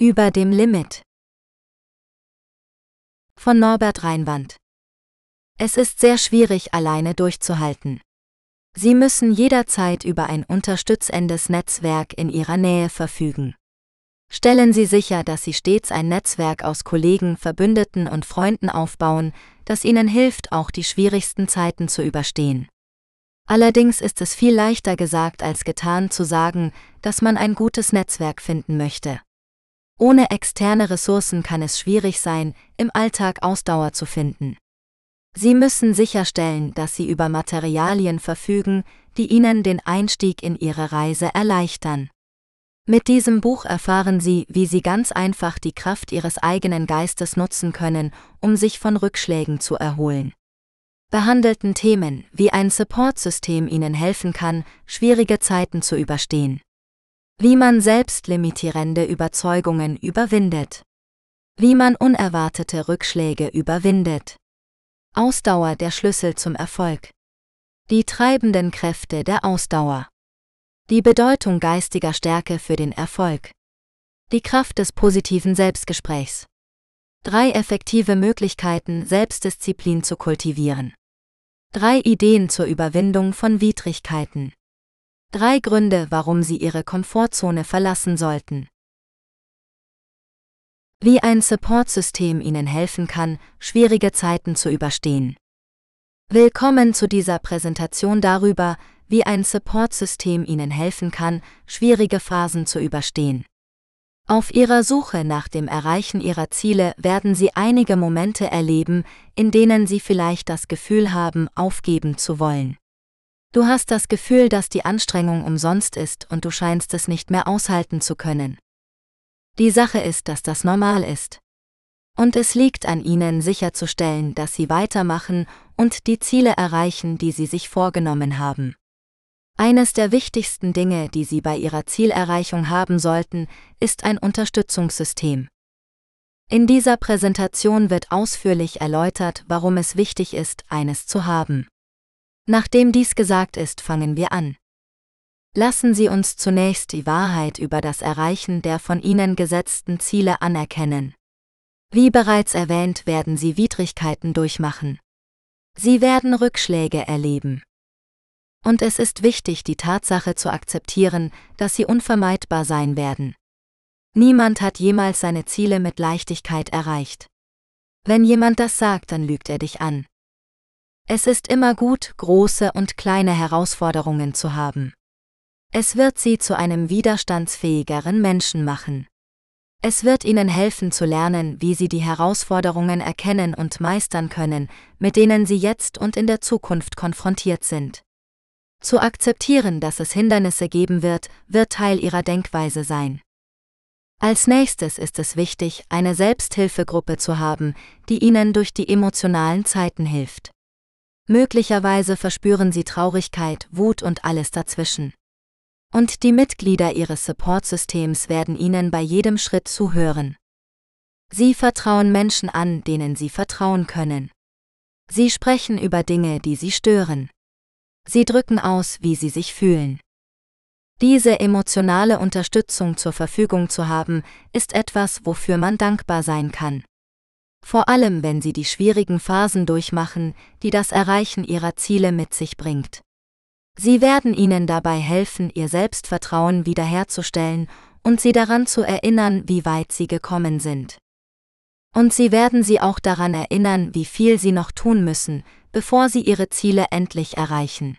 Über dem Limit. Von Norbert Reinwand. Es ist sehr schwierig, alleine durchzuhalten. Sie müssen jederzeit über ein unterstützendes Netzwerk in Ihrer Nähe verfügen. Stellen Sie sicher, dass Sie stets ein Netzwerk aus Kollegen, Verbündeten und Freunden aufbauen, das Ihnen hilft, auch die schwierigsten Zeiten zu überstehen. Allerdings ist es viel leichter gesagt als getan zu sagen, dass man ein gutes Netzwerk finden möchte. Ohne externe Ressourcen kann es schwierig sein, im Alltag Ausdauer zu finden. Sie müssen sicherstellen, dass Sie über Materialien verfügen, die Ihnen den Einstieg in Ihre Reise erleichtern. Mit diesem Buch erfahren Sie, wie Sie ganz einfach die Kraft Ihres eigenen Geistes nutzen können, um sich von Rückschlägen zu erholen. Behandelten Themen, wie ein Supportsystem Ihnen helfen kann, schwierige Zeiten zu überstehen. Wie man selbstlimitierende Überzeugungen überwindet. Wie man unerwartete Rückschläge überwindet. Ausdauer der Schlüssel zum Erfolg. Die treibenden Kräfte der Ausdauer. Die Bedeutung geistiger Stärke für den Erfolg. Die Kraft des positiven Selbstgesprächs. Drei effektive Möglichkeiten, Selbstdisziplin zu kultivieren. Drei Ideen zur Überwindung von Widrigkeiten. Drei Gründe, warum Sie Ihre Komfortzone verlassen sollten. Wie ein Supportsystem Ihnen helfen kann, schwierige Zeiten zu überstehen. Willkommen zu dieser Präsentation darüber, wie ein Supportsystem Ihnen helfen kann, schwierige Phasen zu überstehen. Auf Ihrer Suche nach dem Erreichen Ihrer Ziele werden Sie einige Momente erleben, in denen Sie vielleicht das Gefühl haben, aufgeben zu wollen. Du hast das Gefühl, dass die Anstrengung umsonst ist und du scheinst es nicht mehr aushalten zu können. Die Sache ist, dass das normal ist. Und es liegt an ihnen sicherzustellen, dass sie weitermachen und die Ziele erreichen, die sie sich vorgenommen haben. Eines der wichtigsten Dinge, die sie bei ihrer Zielerreichung haben sollten, ist ein Unterstützungssystem. In dieser Präsentation wird ausführlich erläutert, warum es wichtig ist, eines zu haben. Nachdem dies gesagt ist, fangen wir an. Lassen Sie uns zunächst die Wahrheit über das Erreichen der von Ihnen gesetzten Ziele anerkennen. Wie bereits erwähnt, werden Sie Widrigkeiten durchmachen. Sie werden Rückschläge erleben. Und es ist wichtig, die Tatsache zu akzeptieren, dass sie unvermeidbar sein werden. Niemand hat jemals seine Ziele mit Leichtigkeit erreicht. Wenn jemand das sagt, dann lügt er dich an. Es ist immer gut, große und kleine Herausforderungen zu haben. Es wird sie zu einem widerstandsfähigeren Menschen machen. Es wird ihnen helfen zu lernen, wie sie die Herausforderungen erkennen und meistern können, mit denen sie jetzt und in der Zukunft konfrontiert sind. Zu akzeptieren, dass es Hindernisse geben wird, wird Teil ihrer Denkweise sein. Als nächstes ist es wichtig, eine Selbsthilfegruppe zu haben, die ihnen durch die emotionalen Zeiten hilft. Möglicherweise verspüren sie Traurigkeit, Wut und alles dazwischen. Und die Mitglieder ihres Supportsystems werden ihnen bei jedem Schritt zuhören. Sie vertrauen Menschen an, denen sie vertrauen können. Sie sprechen über Dinge, die sie stören. Sie drücken aus, wie sie sich fühlen. Diese emotionale Unterstützung zur Verfügung zu haben, ist etwas, wofür man dankbar sein kann vor allem wenn sie die schwierigen Phasen durchmachen, die das Erreichen ihrer Ziele mit sich bringt. Sie werden ihnen dabei helfen, ihr Selbstvertrauen wiederherzustellen und sie daran zu erinnern, wie weit sie gekommen sind. Und sie werden sie auch daran erinnern, wie viel sie noch tun müssen, bevor sie ihre Ziele endlich erreichen.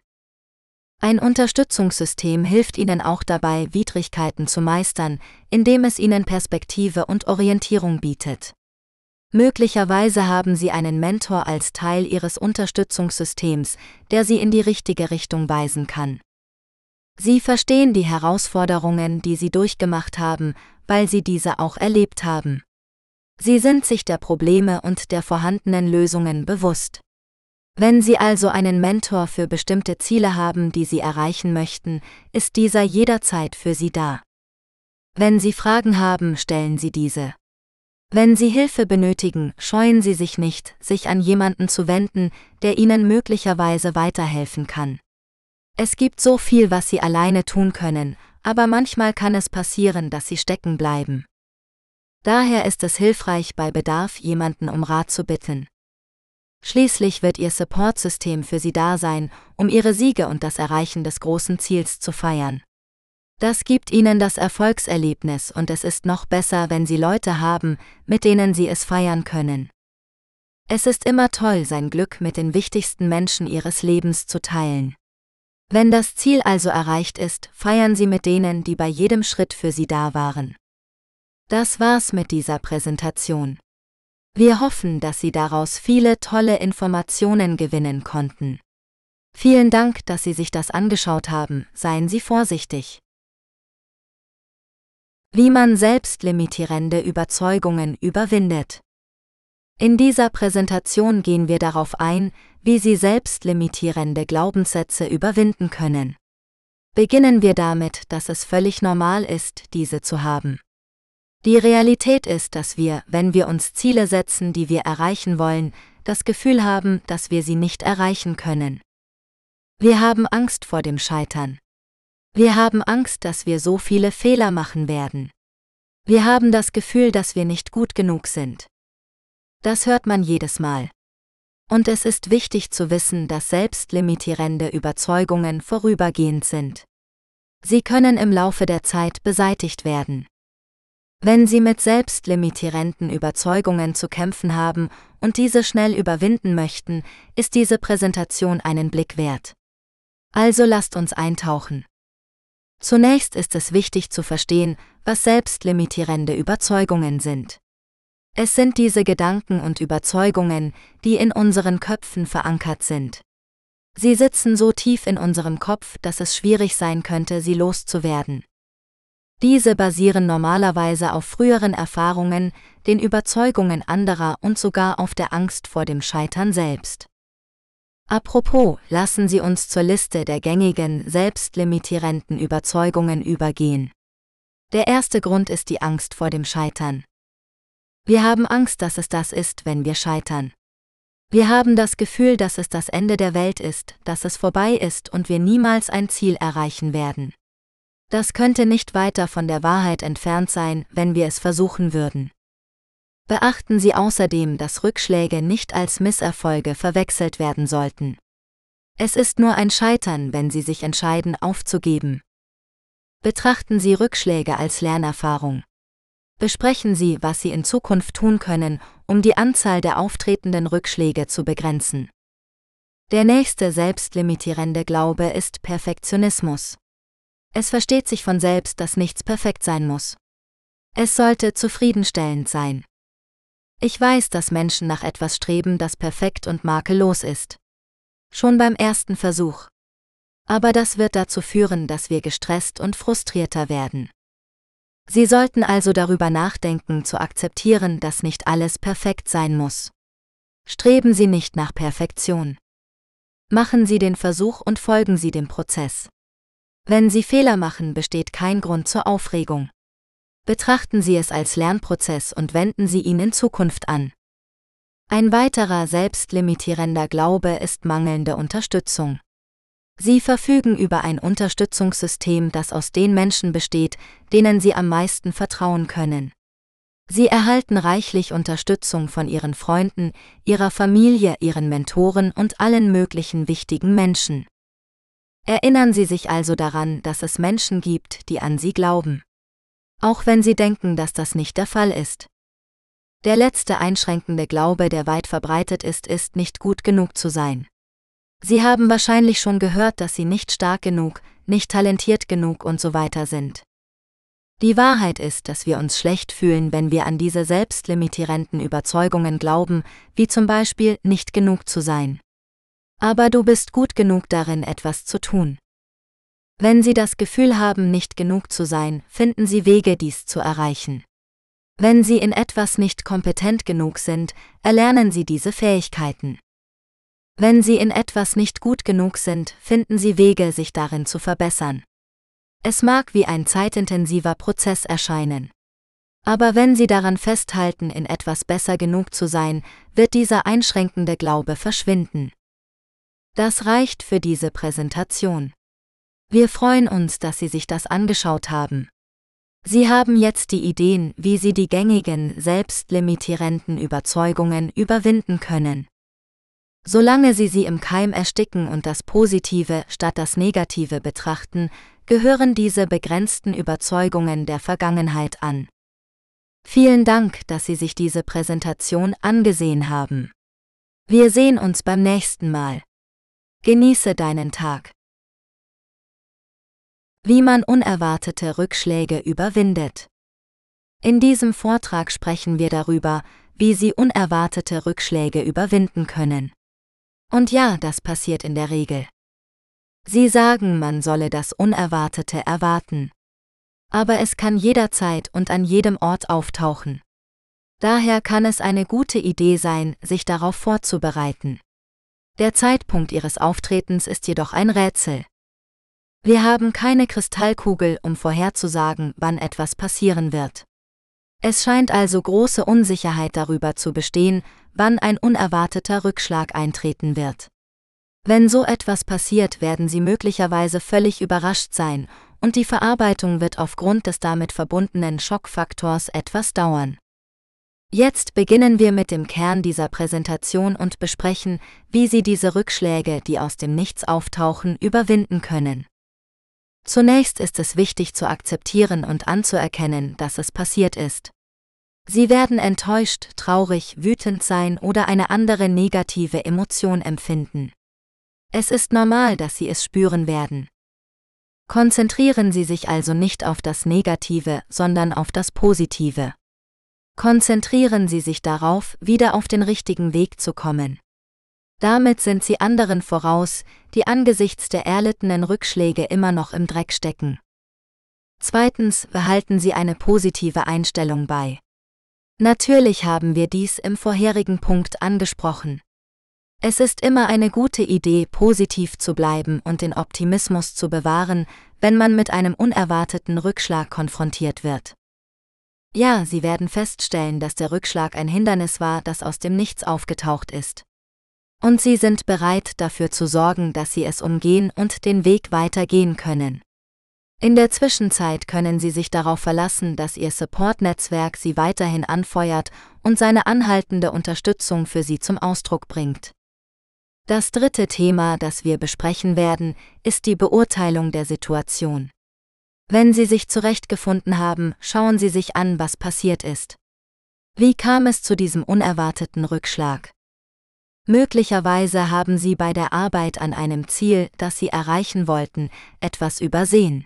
Ein Unterstützungssystem hilft ihnen auch dabei, Widrigkeiten zu meistern, indem es ihnen Perspektive und Orientierung bietet. Möglicherweise haben Sie einen Mentor als Teil Ihres Unterstützungssystems, der Sie in die richtige Richtung weisen kann. Sie verstehen die Herausforderungen, die Sie durchgemacht haben, weil Sie diese auch erlebt haben. Sie sind sich der Probleme und der vorhandenen Lösungen bewusst. Wenn Sie also einen Mentor für bestimmte Ziele haben, die Sie erreichen möchten, ist dieser jederzeit für Sie da. Wenn Sie Fragen haben, stellen Sie diese. Wenn Sie Hilfe benötigen, scheuen Sie sich nicht, sich an jemanden zu wenden, der Ihnen möglicherweise weiterhelfen kann. Es gibt so viel, was Sie alleine tun können, aber manchmal kann es passieren, dass Sie stecken bleiben. Daher ist es hilfreich, bei Bedarf jemanden um Rat zu bitten. Schließlich wird Ihr Supportsystem für Sie da sein, um Ihre Siege und das Erreichen des großen Ziels zu feiern. Das gibt Ihnen das Erfolgserlebnis und es ist noch besser, wenn Sie Leute haben, mit denen Sie es feiern können. Es ist immer toll, sein Glück mit den wichtigsten Menschen Ihres Lebens zu teilen. Wenn das Ziel also erreicht ist, feiern Sie mit denen, die bei jedem Schritt für Sie da waren. Das war's mit dieser Präsentation. Wir hoffen, dass Sie daraus viele tolle Informationen gewinnen konnten. Vielen Dank, dass Sie sich das angeschaut haben, seien Sie vorsichtig. Wie man selbstlimitierende Überzeugungen überwindet. In dieser Präsentation gehen wir darauf ein, wie Sie selbstlimitierende Glaubenssätze überwinden können. Beginnen wir damit, dass es völlig normal ist, diese zu haben. Die Realität ist, dass wir, wenn wir uns Ziele setzen, die wir erreichen wollen, das Gefühl haben, dass wir sie nicht erreichen können. Wir haben Angst vor dem Scheitern. Wir haben Angst, dass wir so viele Fehler machen werden. Wir haben das Gefühl, dass wir nicht gut genug sind. Das hört man jedes Mal. Und es ist wichtig zu wissen, dass selbstlimitierende Überzeugungen vorübergehend sind. Sie können im Laufe der Zeit beseitigt werden. Wenn Sie mit selbstlimitierenden Überzeugungen zu kämpfen haben und diese schnell überwinden möchten, ist diese Präsentation einen Blick wert. Also lasst uns eintauchen. Zunächst ist es wichtig zu verstehen, was selbstlimitierende Überzeugungen sind. Es sind diese Gedanken und Überzeugungen, die in unseren Köpfen verankert sind. Sie sitzen so tief in unserem Kopf, dass es schwierig sein könnte, sie loszuwerden. Diese basieren normalerweise auf früheren Erfahrungen, den Überzeugungen anderer und sogar auf der Angst vor dem Scheitern selbst. Apropos, lassen Sie uns zur Liste der gängigen, selbstlimitierenden Überzeugungen übergehen. Der erste Grund ist die Angst vor dem Scheitern. Wir haben Angst, dass es das ist, wenn wir scheitern. Wir haben das Gefühl, dass es das Ende der Welt ist, dass es vorbei ist und wir niemals ein Ziel erreichen werden. Das könnte nicht weiter von der Wahrheit entfernt sein, wenn wir es versuchen würden. Beachten Sie außerdem, dass Rückschläge nicht als Misserfolge verwechselt werden sollten. Es ist nur ein Scheitern, wenn Sie sich entscheiden, aufzugeben. Betrachten Sie Rückschläge als Lernerfahrung. Besprechen Sie, was Sie in Zukunft tun können, um die Anzahl der auftretenden Rückschläge zu begrenzen. Der nächste selbstlimitierende Glaube ist Perfektionismus. Es versteht sich von selbst, dass nichts perfekt sein muss. Es sollte zufriedenstellend sein. Ich weiß, dass Menschen nach etwas streben, das perfekt und makellos ist. Schon beim ersten Versuch. Aber das wird dazu führen, dass wir gestresst und frustrierter werden. Sie sollten also darüber nachdenken, zu akzeptieren, dass nicht alles perfekt sein muss. Streben Sie nicht nach Perfektion. Machen Sie den Versuch und folgen Sie dem Prozess. Wenn Sie Fehler machen, besteht kein Grund zur Aufregung. Betrachten Sie es als Lernprozess und wenden Sie ihn in Zukunft an. Ein weiterer selbstlimitierender Glaube ist mangelnde Unterstützung. Sie verfügen über ein Unterstützungssystem, das aus den Menschen besteht, denen Sie am meisten vertrauen können. Sie erhalten reichlich Unterstützung von Ihren Freunden, Ihrer Familie, Ihren Mentoren und allen möglichen wichtigen Menschen. Erinnern Sie sich also daran, dass es Menschen gibt, die an Sie glauben. Auch wenn Sie denken, dass das nicht der Fall ist. Der letzte einschränkende Glaube, der weit verbreitet ist, ist nicht gut genug zu sein. Sie haben wahrscheinlich schon gehört, dass Sie nicht stark genug, nicht talentiert genug und so weiter sind. Die Wahrheit ist, dass wir uns schlecht fühlen, wenn wir an diese selbstlimitierenden Überzeugungen glauben, wie zum Beispiel nicht genug zu sein. Aber du bist gut genug darin, etwas zu tun. Wenn Sie das Gefühl haben, nicht genug zu sein, finden Sie Wege, dies zu erreichen. Wenn Sie in etwas nicht kompetent genug sind, erlernen Sie diese Fähigkeiten. Wenn Sie in etwas nicht gut genug sind, finden Sie Wege, sich darin zu verbessern. Es mag wie ein zeitintensiver Prozess erscheinen. Aber wenn Sie daran festhalten, in etwas besser genug zu sein, wird dieser einschränkende Glaube verschwinden. Das reicht für diese Präsentation. Wir freuen uns, dass Sie sich das angeschaut haben. Sie haben jetzt die Ideen, wie Sie die gängigen, selbstlimitierenden Überzeugungen überwinden können. Solange Sie sie im Keim ersticken und das Positive statt das Negative betrachten, gehören diese begrenzten Überzeugungen der Vergangenheit an. Vielen Dank, dass Sie sich diese Präsentation angesehen haben. Wir sehen uns beim nächsten Mal. Genieße deinen Tag. Wie man unerwartete Rückschläge überwindet. In diesem Vortrag sprechen wir darüber, wie Sie unerwartete Rückschläge überwinden können. Und ja, das passiert in der Regel. Sie sagen, man solle das Unerwartete erwarten. Aber es kann jederzeit und an jedem Ort auftauchen. Daher kann es eine gute Idee sein, sich darauf vorzubereiten. Der Zeitpunkt ihres Auftretens ist jedoch ein Rätsel. Wir haben keine Kristallkugel, um vorherzusagen, wann etwas passieren wird. Es scheint also große Unsicherheit darüber zu bestehen, wann ein unerwarteter Rückschlag eintreten wird. Wenn so etwas passiert, werden Sie möglicherweise völlig überrascht sein, und die Verarbeitung wird aufgrund des damit verbundenen Schockfaktors etwas dauern. Jetzt beginnen wir mit dem Kern dieser Präsentation und besprechen, wie Sie diese Rückschläge, die aus dem Nichts auftauchen, überwinden können. Zunächst ist es wichtig zu akzeptieren und anzuerkennen, dass es passiert ist. Sie werden enttäuscht, traurig, wütend sein oder eine andere negative Emotion empfinden. Es ist normal, dass Sie es spüren werden. Konzentrieren Sie sich also nicht auf das Negative, sondern auf das Positive. Konzentrieren Sie sich darauf, wieder auf den richtigen Weg zu kommen. Damit sind sie anderen voraus, die angesichts der erlittenen Rückschläge immer noch im Dreck stecken. Zweitens behalten sie eine positive Einstellung bei. Natürlich haben wir dies im vorherigen Punkt angesprochen. Es ist immer eine gute Idee, positiv zu bleiben und den Optimismus zu bewahren, wenn man mit einem unerwarteten Rückschlag konfrontiert wird. Ja, Sie werden feststellen, dass der Rückschlag ein Hindernis war, das aus dem Nichts aufgetaucht ist. Und sie sind bereit dafür zu sorgen, dass sie es umgehen und den Weg weitergehen können. In der Zwischenzeit können Sie sich darauf verlassen, dass Ihr Support-Netzwerk Sie weiterhin anfeuert und seine anhaltende Unterstützung für Sie zum Ausdruck bringt. Das dritte Thema, das wir besprechen werden, ist die Beurteilung der Situation. Wenn Sie sich zurechtgefunden haben, schauen Sie sich an, was passiert ist. Wie kam es zu diesem unerwarteten Rückschlag? Möglicherweise haben Sie bei der Arbeit an einem Ziel, das Sie erreichen wollten, etwas übersehen.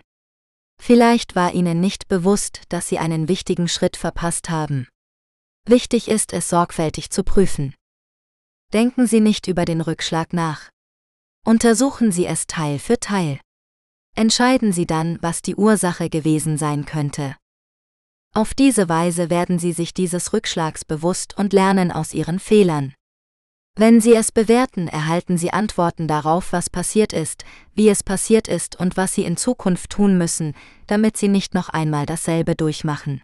Vielleicht war Ihnen nicht bewusst, dass Sie einen wichtigen Schritt verpasst haben. Wichtig ist es sorgfältig zu prüfen. Denken Sie nicht über den Rückschlag nach. Untersuchen Sie es Teil für Teil. Entscheiden Sie dann, was die Ursache gewesen sein könnte. Auf diese Weise werden Sie sich dieses Rückschlags bewusst und lernen aus Ihren Fehlern. Wenn Sie es bewerten, erhalten Sie Antworten darauf, was passiert ist, wie es passiert ist und was Sie in Zukunft tun müssen, damit Sie nicht noch einmal dasselbe durchmachen.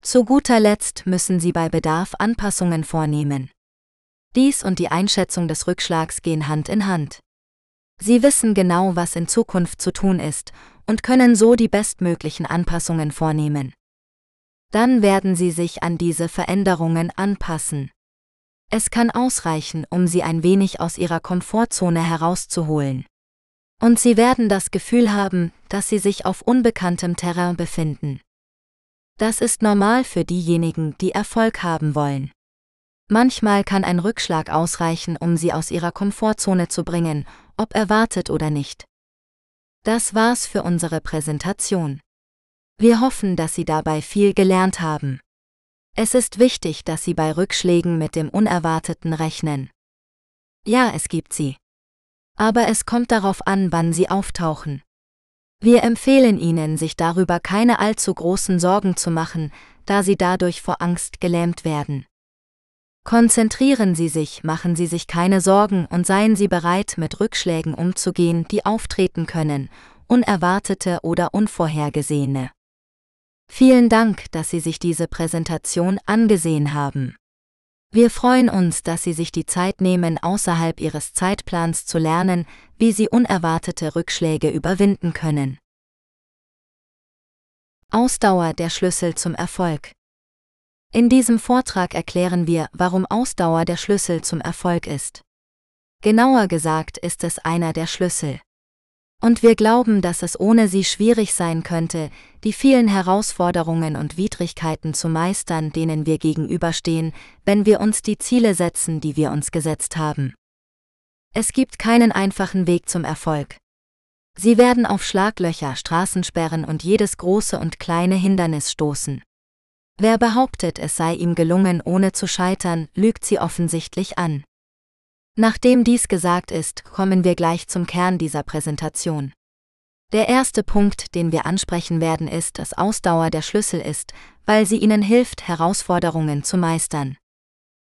Zu guter Letzt müssen Sie bei Bedarf Anpassungen vornehmen. Dies und die Einschätzung des Rückschlags gehen Hand in Hand. Sie wissen genau, was in Zukunft zu tun ist und können so die bestmöglichen Anpassungen vornehmen. Dann werden Sie sich an diese Veränderungen anpassen. Es kann ausreichen, um sie ein wenig aus ihrer Komfortzone herauszuholen. Und sie werden das Gefühl haben, dass sie sich auf unbekanntem Terrain befinden. Das ist normal für diejenigen, die Erfolg haben wollen. Manchmal kann ein Rückschlag ausreichen, um sie aus ihrer Komfortzone zu bringen, ob erwartet oder nicht. Das war's für unsere Präsentation. Wir hoffen, dass Sie dabei viel gelernt haben. Es ist wichtig, dass Sie bei Rückschlägen mit dem Unerwarteten rechnen. Ja, es gibt sie. Aber es kommt darauf an, wann sie auftauchen. Wir empfehlen Ihnen, sich darüber keine allzu großen Sorgen zu machen, da Sie dadurch vor Angst gelähmt werden. Konzentrieren Sie sich, machen Sie sich keine Sorgen und seien Sie bereit, mit Rückschlägen umzugehen, die auftreten können, unerwartete oder unvorhergesehene. Vielen Dank, dass Sie sich diese Präsentation angesehen haben. Wir freuen uns, dass Sie sich die Zeit nehmen, außerhalb Ihres Zeitplans zu lernen, wie Sie unerwartete Rückschläge überwinden können. Ausdauer der Schlüssel zum Erfolg. In diesem Vortrag erklären wir, warum Ausdauer der Schlüssel zum Erfolg ist. Genauer gesagt ist es einer der Schlüssel. Und wir glauben, dass es ohne sie schwierig sein könnte, die vielen Herausforderungen und Widrigkeiten zu meistern, denen wir gegenüberstehen, wenn wir uns die Ziele setzen, die wir uns gesetzt haben. Es gibt keinen einfachen Weg zum Erfolg. Sie werden auf Schlaglöcher, Straßensperren und jedes große und kleine Hindernis stoßen. Wer behauptet, es sei ihm gelungen, ohne zu scheitern, lügt sie offensichtlich an. Nachdem dies gesagt ist, kommen wir gleich zum Kern dieser Präsentation. Der erste Punkt, den wir ansprechen werden, ist, dass Ausdauer der Schlüssel ist, weil sie ihnen hilft, Herausforderungen zu meistern.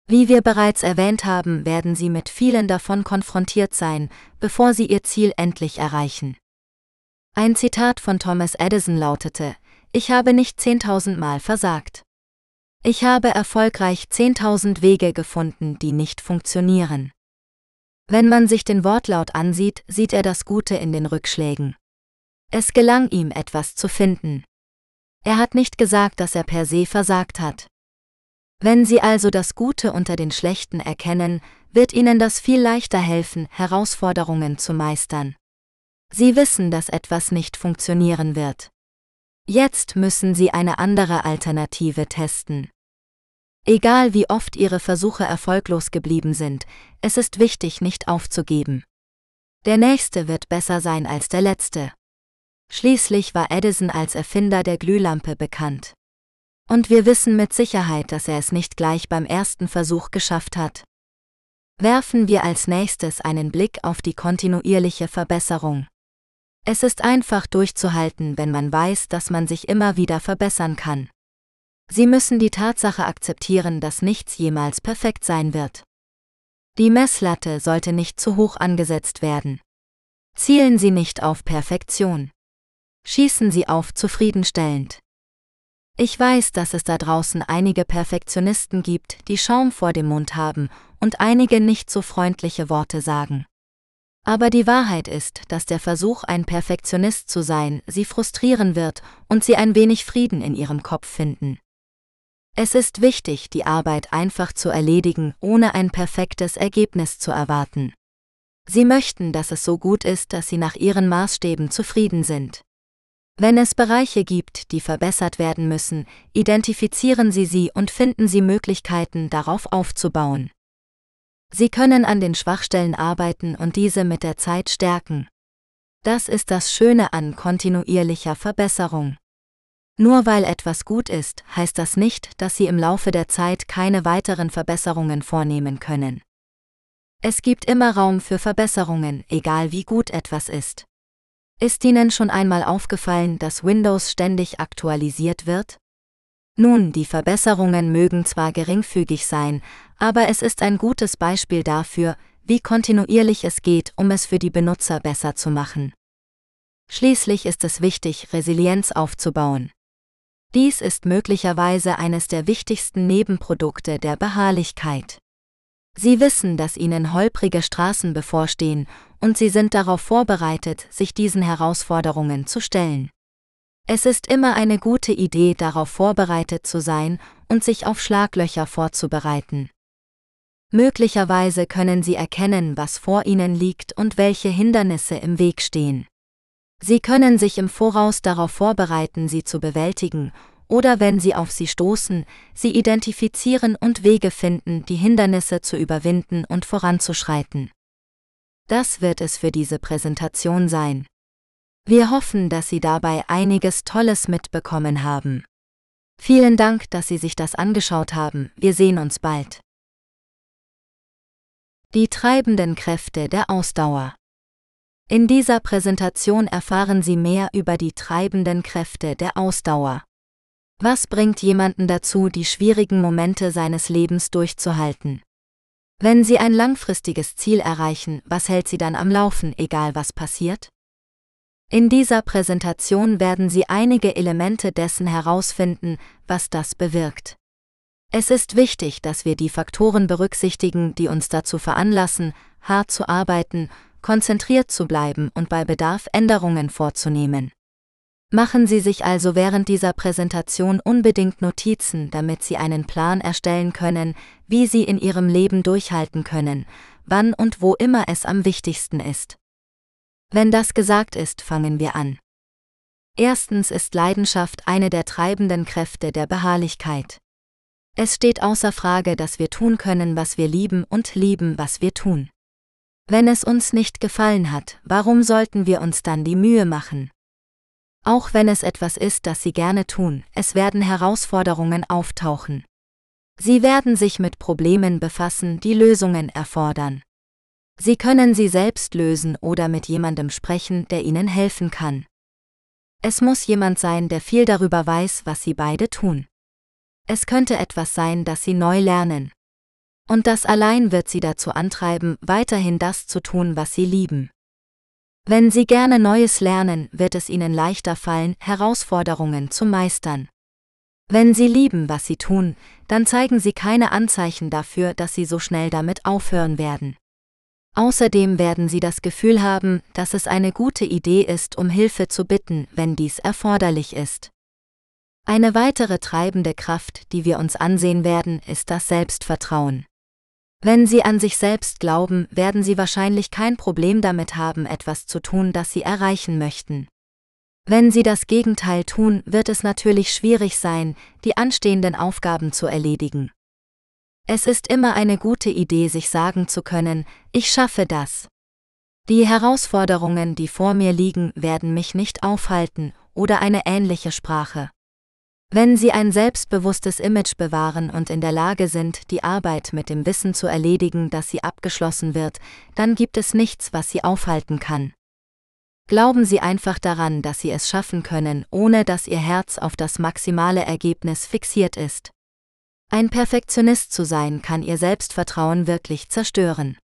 Wie wir bereits erwähnt haben, werden Sie mit vielen davon konfrontiert sein, bevor Sie Ihr Ziel endlich erreichen. Ein Zitat von Thomas Edison lautete, Ich habe nicht 10.000 Mal versagt. Ich habe erfolgreich 10.000 Wege gefunden, die nicht funktionieren. Wenn man sich den Wortlaut ansieht, sieht er das Gute in den Rückschlägen. Es gelang ihm etwas zu finden. Er hat nicht gesagt, dass er per se versagt hat. Wenn Sie also das Gute unter den Schlechten erkennen, wird Ihnen das viel leichter helfen, Herausforderungen zu meistern. Sie wissen, dass etwas nicht funktionieren wird. Jetzt müssen Sie eine andere Alternative testen. Egal wie oft Ihre Versuche erfolglos geblieben sind, es ist wichtig, nicht aufzugeben. Der nächste wird besser sein als der letzte. Schließlich war Edison als Erfinder der Glühlampe bekannt. Und wir wissen mit Sicherheit, dass er es nicht gleich beim ersten Versuch geschafft hat. Werfen wir als nächstes einen Blick auf die kontinuierliche Verbesserung. Es ist einfach durchzuhalten, wenn man weiß, dass man sich immer wieder verbessern kann. Sie müssen die Tatsache akzeptieren, dass nichts jemals perfekt sein wird. Die Messlatte sollte nicht zu hoch angesetzt werden. Zielen Sie nicht auf Perfektion. Schießen Sie auf zufriedenstellend. Ich weiß, dass es da draußen einige Perfektionisten gibt, die Schaum vor dem Mund haben und einige nicht so freundliche Worte sagen. Aber die Wahrheit ist, dass der Versuch, ein Perfektionist zu sein, sie frustrieren wird und sie ein wenig Frieden in ihrem Kopf finden. Es ist wichtig, die Arbeit einfach zu erledigen, ohne ein perfektes Ergebnis zu erwarten. Sie möchten, dass es so gut ist, dass sie nach ihren Maßstäben zufrieden sind. Wenn es Bereiche gibt, die verbessert werden müssen, identifizieren Sie sie und finden Sie Möglichkeiten, darauf aufzubauen. Sie können an den Schwachstellen arbeiten und diese mit der Zeit stärken. Das ist das Schöne an kontinuierlicher Verbesserung. Nur weil etwas gut ist, heißt das nicht, dass Sie im Laufe der Zeit keine weiteren Verbesserungen vornehmen können. Es gibt immer Raum für Verbesserungen, egal wie gut etwas ist. Ist Ihnen schon einmal aufgefallen, dass Windows ständig aktualisiert wird? Nun, die Verbesserungen mögen zwar geringfügig sein, aber es ist ein gutes Beispiel dafür, wie kontinuierlich es geht, um es für die Benutzer besser zu machen. Schließlich ist es wichtig, Resilienz aufzubauen. Dies ist möglicherweise eines der wichtigsten Nebenprodukte der Beharrlichkeit. Sie wissen, dass ihnen holprige Straßen bevorstehen, und sie sind darauf vorbereitet, sich diesen Herausforderungen zu stellen. Es ist immer eine gute Idee, darauf vorbereitet zu sein und sich auf Schlaglöcher vorzubereiten. Möglicherweise können Sie erkennen, was vor Ihnen liegt und welche Hindernisse im Weg stehen. Sie können sich im Voraus darauf vorbereiten, sie zu bewältigen oder wenn sie auf sie stoßen, sie identifizieren und Wege finden, die Hindernisse zu überwinden und voranzuschreiten. Das wird es für diese Präsentation sein. Wir hoffen, dass Sie dabei einiges Tolles mitbekommen haben. Vielen Dank, dass Sie sich das angeschaut haben, wir sehen uns bald. Die treibenden Kräfte der Ausdauer. In dieser Präsentation erfahren Sie mehr über die treibenden Kräfte der Ausdauer. Was bringt jemanden dazu, die schwierigen Momente seines Lebens durchzuhalten? Wenn Sie ein langfristiges Ziel erreichen, was hält Sie dann am Laufen, egal was passiert? In dieser Präsentation werden Sie einige Elemente dessen herausfinden, was das bewirkt. Es ist wichtig, dass wir die Faktoren berücksichtigen, die uns dazu veranlassen, hart zu arbeiten, konzentriert zu bleiben und bei Bedarf Änderungen vorzunehmen. Machen Sie sich also während dieser Präsentation unbedingt Notizen, damit Sie einen Plan erstellen können, wie Sie in Ihrem Leben durchhalten können, wann und wo immer es am wichtigsten ist. Wenn das gesagt ist, fangen wir an. Erstens ist Leidenschaft eine der treibenden Kräfte der Beharrlichkeit. Es steht außer Frage, dass wir tun können, was wir lieben und lieben, was wir tun. Wenn es uns nicht gefallen hat, warum sollten wir uns dann die Mühe machen? Auch wenn es etwas ist, das Sie gerne tun, es werden Herausforderungen auftauchen. Sie werden sich mit Problemen befassen, die Lösungen erfordern. Sie können sie selbst lösen oder mit jemandem sprechen, der Ihnen helfen kann. Es muss jemand sein, der viel darüber weiß, was Sie beide tun. Es könnte etwas sein, das Sie neu lernen. Und das allein wird Sie dazu antreiben, weiterhin das zu tun, was Sie lieben. Wenn Sie gerne Neues lernen, wird es Ihnen leichter fallen, Herausforderungen zu meistern. Wenn Sie lieben, was Sie tun, dann zeigen Sie keine Anzeichen dafür, dass Sie so schnell damit aufhören werden. Außerdem werden Sie das Gefühl haben, dass es eine gute Idee ist, um Hilfe zu bitten, wenn dies erforderlich ist. Eine weitere treibende Kraft, die wir uns ansehen werden, ist das Selbstvertrauen. Wenn Sie an sich selbst glauben, werden Sie wahrscheinlich kein Problem damit haben, etwas zu tun, das Sie erreichen möchten. Wenn Sie das Gegenteil tun, wird es natürlich schwierig sein, die anstehenden Aufgaben zu erledigen. Es ist immer eine gute Idee, sich sagen zu können, ich schaffe das. Die Herausforderungen, die vor mir liegen, werden mich nicht aufhalten, oder eine ähnliche Sprache. Wenn Sie ein selbstbewusstes Image bewahren und in der Lage sind, die Arbeit mit dem Wissen zu erledigen, dass sie abgeschlossen wird, dann gibt es nichts, was Sie aufhalten kann. Glauben Sie einfach daran, dass Sie es schaffen können, ohne dass Ihr Herz auf das maximale Ergebnis fixiert ist. Ein Perfektionist zu sein kann Ihr Selbstvertrauen wirklich zerstören.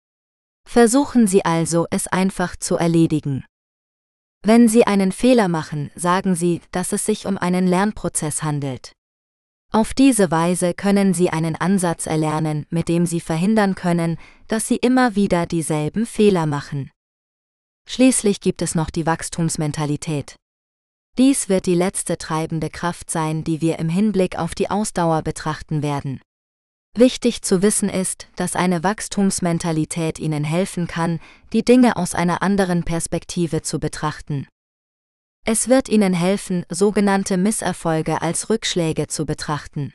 Versuchen Sie also, es einfach zu erledigen. Wenn Sie einen Fehler machen, sagen Sie, dass es sich um einen Lernprozess handelt. Auf diese Weise können Sie einen Ansatz erlernen, mit dem Sie verhindern können, dass Sie immer wieder dieselben Fehler machen. Schließlich gibt es noch die Wachstumsmentalität. Dies wird die letzte treibende Kraft sein, die wir im Hinblick auf die Ausdauer betrachten werden. Wichtig zu wissen ist, dass eine Wachstumsmentalität Ihnen helfen kann, die Dinge aus einer anderen Perspektive zu betrachten. Es wird Ihnen helfen, sogenannte Misserfolge als Rückschläge zu betrachten.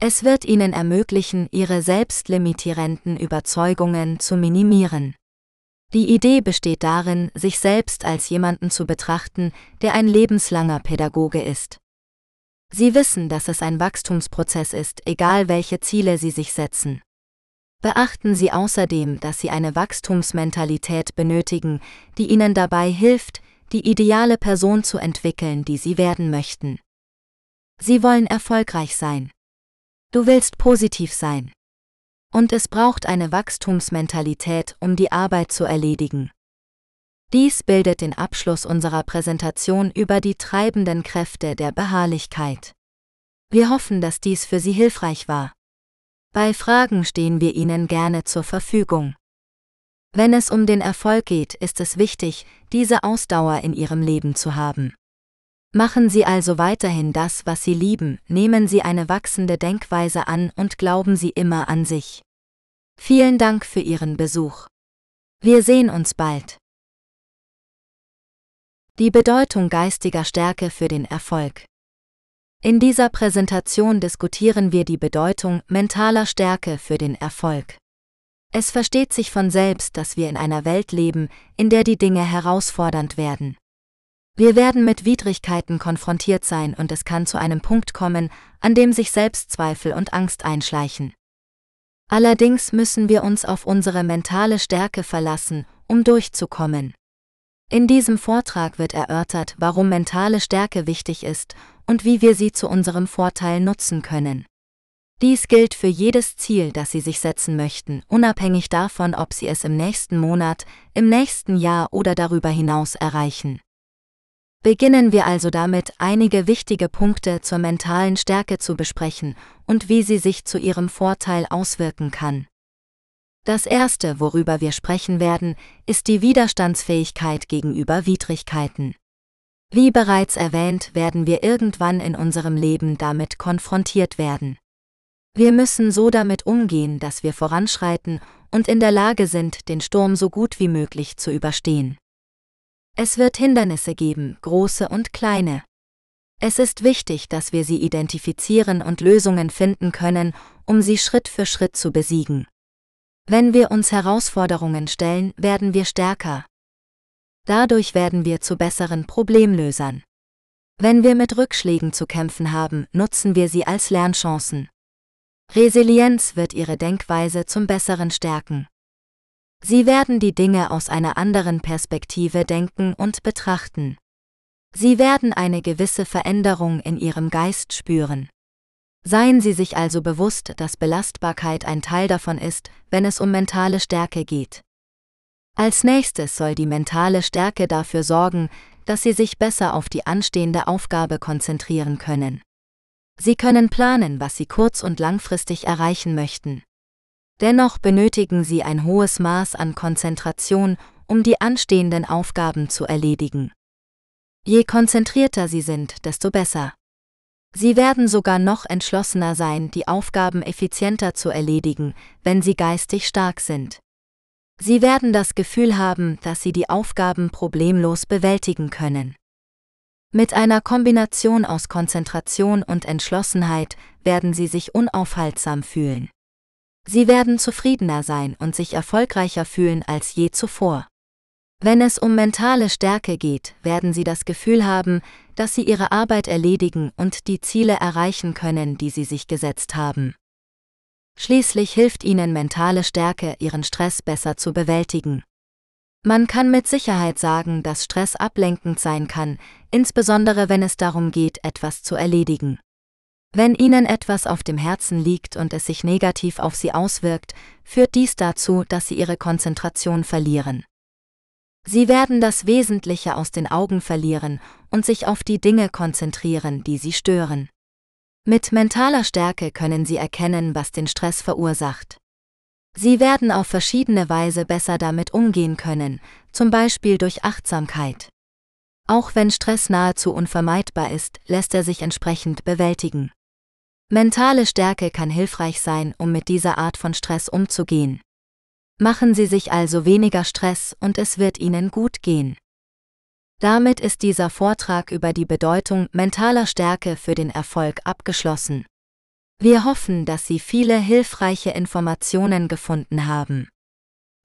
Es wird Ihnen ermöglichen, Ihre selbstlimitierenden Überzeugungen zu minimieren. Die Idee besteht darin, sich selbst als jemanden zu betrachten, der ein lebenslanger Pädagoge ist. Sie wissen, dass es ein Wachstumsprozess ist, egal welche Ziele Sie sich setzen. Beachten Sie außerdem, dass Sie eine Wachstumsmentalität benötigen, die Ihnen dabei hilft, die ideale Person zu entwickeln, die Sie werden möchten. Sie wollen erfolgreich sein. Du willst positiv sein. Und es braucht eine Wachstumsmentalität, um die Arbeit zu erledigen. Dies bildet den Abschluss unserer Präsentation über die treibenden Kräfte der Beharrlichkeit. Wir hoffen, dass dies für Sie hilfreich war. Bei Fragen stehen wir Ihnen gerne zur Verfügung. Wenn es um den Erfolg geht, ist es wichtig, diese Ausdauer in Ihrem Leben zu haben. Machen Sie also weiterhin das, was Sie lieben, nehmen Sie eine wachsende Denkweise an und glauben Sie immer an sich. Vielen Dank für Ihren Besuch. Wir sehen uns bald. Die Bedeutung geistiger Stärke für den Erfolg. In dieser Präsentation diskutieren wir die Bedeutung mentaler Stärke für den Erfolg. Es versteht sich von selbst, dass wir in einer Welt leben, in der die Dinge herausfordernd werden. Wir werden mit Widrigkeiten konfrontiert sein und es kann zu einem Punkt kommen, an dem sich Selbstzweifel und Angst einschleichen. Allerdings müssen wir uns auf unsere mentale Stärke verlassen, um durchzukommen. In diesem Vortrag wird erörtert, warum mentale Stärke wichtig ist und wie wir sie zu unserem Vorteil nutzen können. Dies gilt für jedes Ziel, das Sie sich setzen möchten, unabhängig davon, ob Sie es im nächsten Monat, im nächsten Jahr oder darüber hinaus erreichen. Beginnen wir also damit, einige wichtige Punkte zur mentalen Stärke zu besprechen und wie sie sich zu Ihrem Vorteil auswirken kann. Das erste, worüber wir sprechen werden, ist die Widerstandsfähigkeit gegenüber Widrigkeiten. Wie bereits erwähnt, werden wir irgendwann in unserem Leben damit konfrontiert werden. Wir müssen so damit umgehen, dass wir voranschreiten und in der Lage sind, den Sturm so gut wie möglich zu überstehen. Es wird Hindernisse geben, große und kleine. Es ist wichtig, dass wir sie identifizieren und Lösungen finden können, um sie Schritt für Schritt zu besiegen. Wenn wir uns Herausforderungen stellen, werden wir stärker. Dadurch werden wir zu besseren Problemlösern. Wenn wir mit Rückschlägen zu kämpfen haben, nutzen wir sie als Lernchancen. Resilienz wird ihre Denkweise zum Besseren stärken. Sie werden die Dinge aus einer anderen Perspektive denken und betrachten. Sie werden eine gewisse Veränderung in ihrem Geist spüren. Seien Sie sich also bewusst, dass Belastbarkeit ein Teil davon ist, wenn es um mentale Stärke geht. Als nächstes soll die mentale Stärke dafür sorgen, dass Sie sich besser auf die anstehende Aufgabe konzentrieren können. Sie können planen, was Sie kurz- und langfristig erreichen möchten. Dennoch benötigen sie ein hohes Maß an Konzentration, um die anstehenden Aufgaben zu erledigen. Je konzentrierter sie sind, desto besser. Sie werden sogar noch entschlossener sein, die Aufgaben effizienter zu erledigen, wenn sie geistig stark sind. Sie werden das Gefühl haben, dass sie die Aufgaben problemlos bewältigen können. Mit einer Kombination aus Konzentration und Entschlossenheit werden sie sich unaufhaltsam fühlen. Sie werden zufriedener sein und sich erfolgreicher fühlen als je zuvor. Wenn es um mentale Stärke geht, werden Sie das Gefühl haben, dass Sie Ihre Arbeit erledigen und die Ziele erreichen können, die Sie sich gesetzt haben. Schließlich hilft Ihnen mentale Stärke, Ihren Stress besser zu bewältigen. Man kann mit Sicherheit sagen, dass Stress ablenkend sein kann, insbesondere wenn es darum geht, etwas zu erledigen. Wenn Ihnen etwas auf dem Herzen liegt und es sich negativ auf Sie auswirkt, führt dies dazu, dass Sie Ihre Konzentration verlieren. Sie werden das Wesentliche aus den Augen verlieren und sich auf die Dinge konzentrieren, die Sie stören. Mit mentaler Stärke können Sie erkennen, was den Stress verursacht. Sie werden auf verschiedene Weise besser damit umgehen können, zum Beispiel durch Achtsamkeit. Auch wenn Stress nahezu unvermeidbar ist, lässt er sich entsprechend bewältigen. Mentale Stärke kann hilfreich sein, um mit dieser Art von Stress umzugehen. Machen Sie sich also weniger Stress und es wird Ihnen gut gehen. Damit ist dieser Vortrag über die Bedeutung mentaler Stärke für den Erfolg abgeschlossen. Wir hoffen, dass Sie viele hilfreiche Informationen gefunden haben.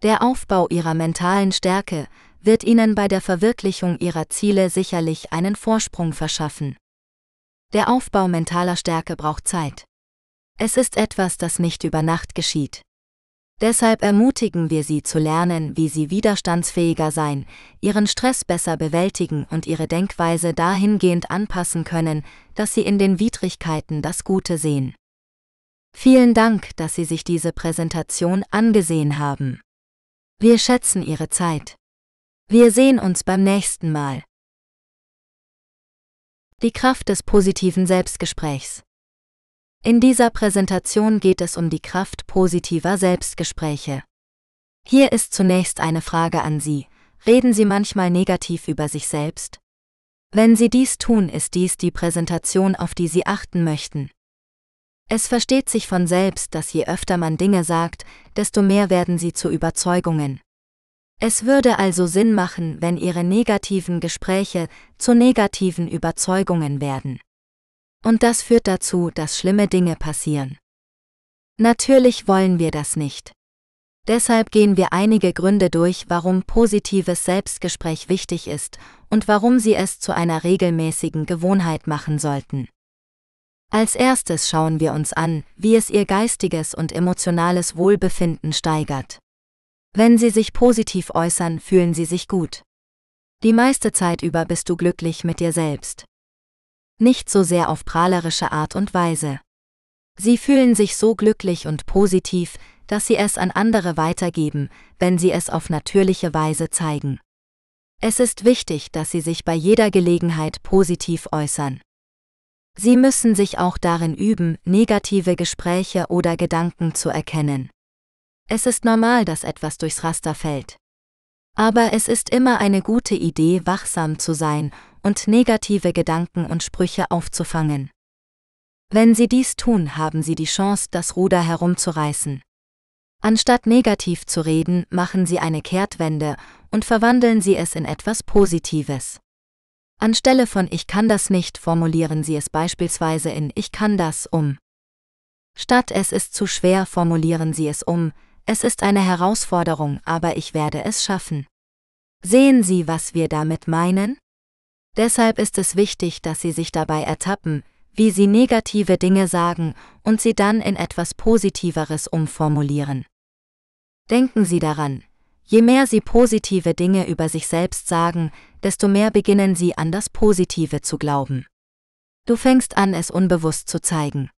Der Aufbau Ihrer mentalen Stärke wird Ihnen bei der Verwirklichung Ihrer Ziele sicherlich einen Vorsprung verschaffen. Der Aufbau mentaler Stärke braucht Zeit. Es ist etwas, das nicht über Nacht geschieht. Deshalb ermutigen wir Sie zu lernen, wie Sie widerstandsfähiger sein, Ihren Stress besser bewältigen und Ihre Denkweise dahingehend anpassen können, dass Sie in den Widrigkeiten das Gute sehen. Vielen Dank, dass Sie sich diese Präsentation angesehen haben. Wir schätzen Ihre Zeit. Wir sehen uns beim nächsten Mal. Die Kraft des positiven Selbstgesprächs. In dieser Präsentation geht es um die Kraft positiver Selbstgespräche. Hier ist zunächst eine Frage an Sie. Reden Sie manchmal negativ über sich selbst? Wenn Sie dies tun, ist dies die Präsentation, auf die Sie achten möchten. Es versteht sich von selbst, dass je öfter man Dinge sagt, desto mehr werden sie zu Überzeugungen. Es würde also Sinn machen, wenn Ihre negativen Gespräche zu negativen Überzeugungen werden. Und das führt dazu, dass schlimme Dinge passieren. Natürlich wollen wir das nicht. Deshalb gehen wir einige Gründe durch, warum positives Selbstgespräch wichtig ist und warum Sie es zu einer regelmäßigen Gewohnheit machen sollten. Als erstes schauen wir uns an, wie es Ihr geistiges und emotionales Wohlbefinden steigert. Wenn Sie sich positiv äußern, fühlen Sie sich gut. Die meiste Zeit über bist du glücklich mit dir selbst. Nicht so sehr auf prahlerische Art und Weise. Sie fühlen sich so glücklich und positiv, dass Sie es an andere weitergeben, wenn Sie es auf natürliche Weise zeigen. Es ist wichtig, dass Sie sich bei jeder Gelegenheit positiv äußern. Sie müssen sich auch darin üben, negative Gespräche oder Gedanken zu erkennen. Es ist normal, dass etwas durchs Raster fällt. Aber es ist immer eine gute Idee, wachsam zu sein und negative Gedanken und Sprüche aufzufangen. Wenn Sie dies tun, haben Sie die Chance, das Ruder herumzureißen. Anstatt negativ zu reden, machen Sie eine Kehrtwende und verwandeln Sie es in etwas Positives. Anstelle von Ich kann das nicht formulieren Sie es beispielsweise in Ich kann das um. Statt Es ist zu schwer formulieren Sie es um, es ist eine Herausforderung, aber ich werde es schaffen. Sehen Sie, was wir damit meinen? Deshalb ist es wichtig, dass Sie sich dabei ertappen, wie Sie negative Dinge sagen und sie dann in etwas Positiveres umformulieren. Denken Sie daran, je mehr Sie positive Dinge über sich selbst sagen, desto mehr beginnen Sie an das Positive zu glauben. Du fängst an, es unbewusst zu zeigen.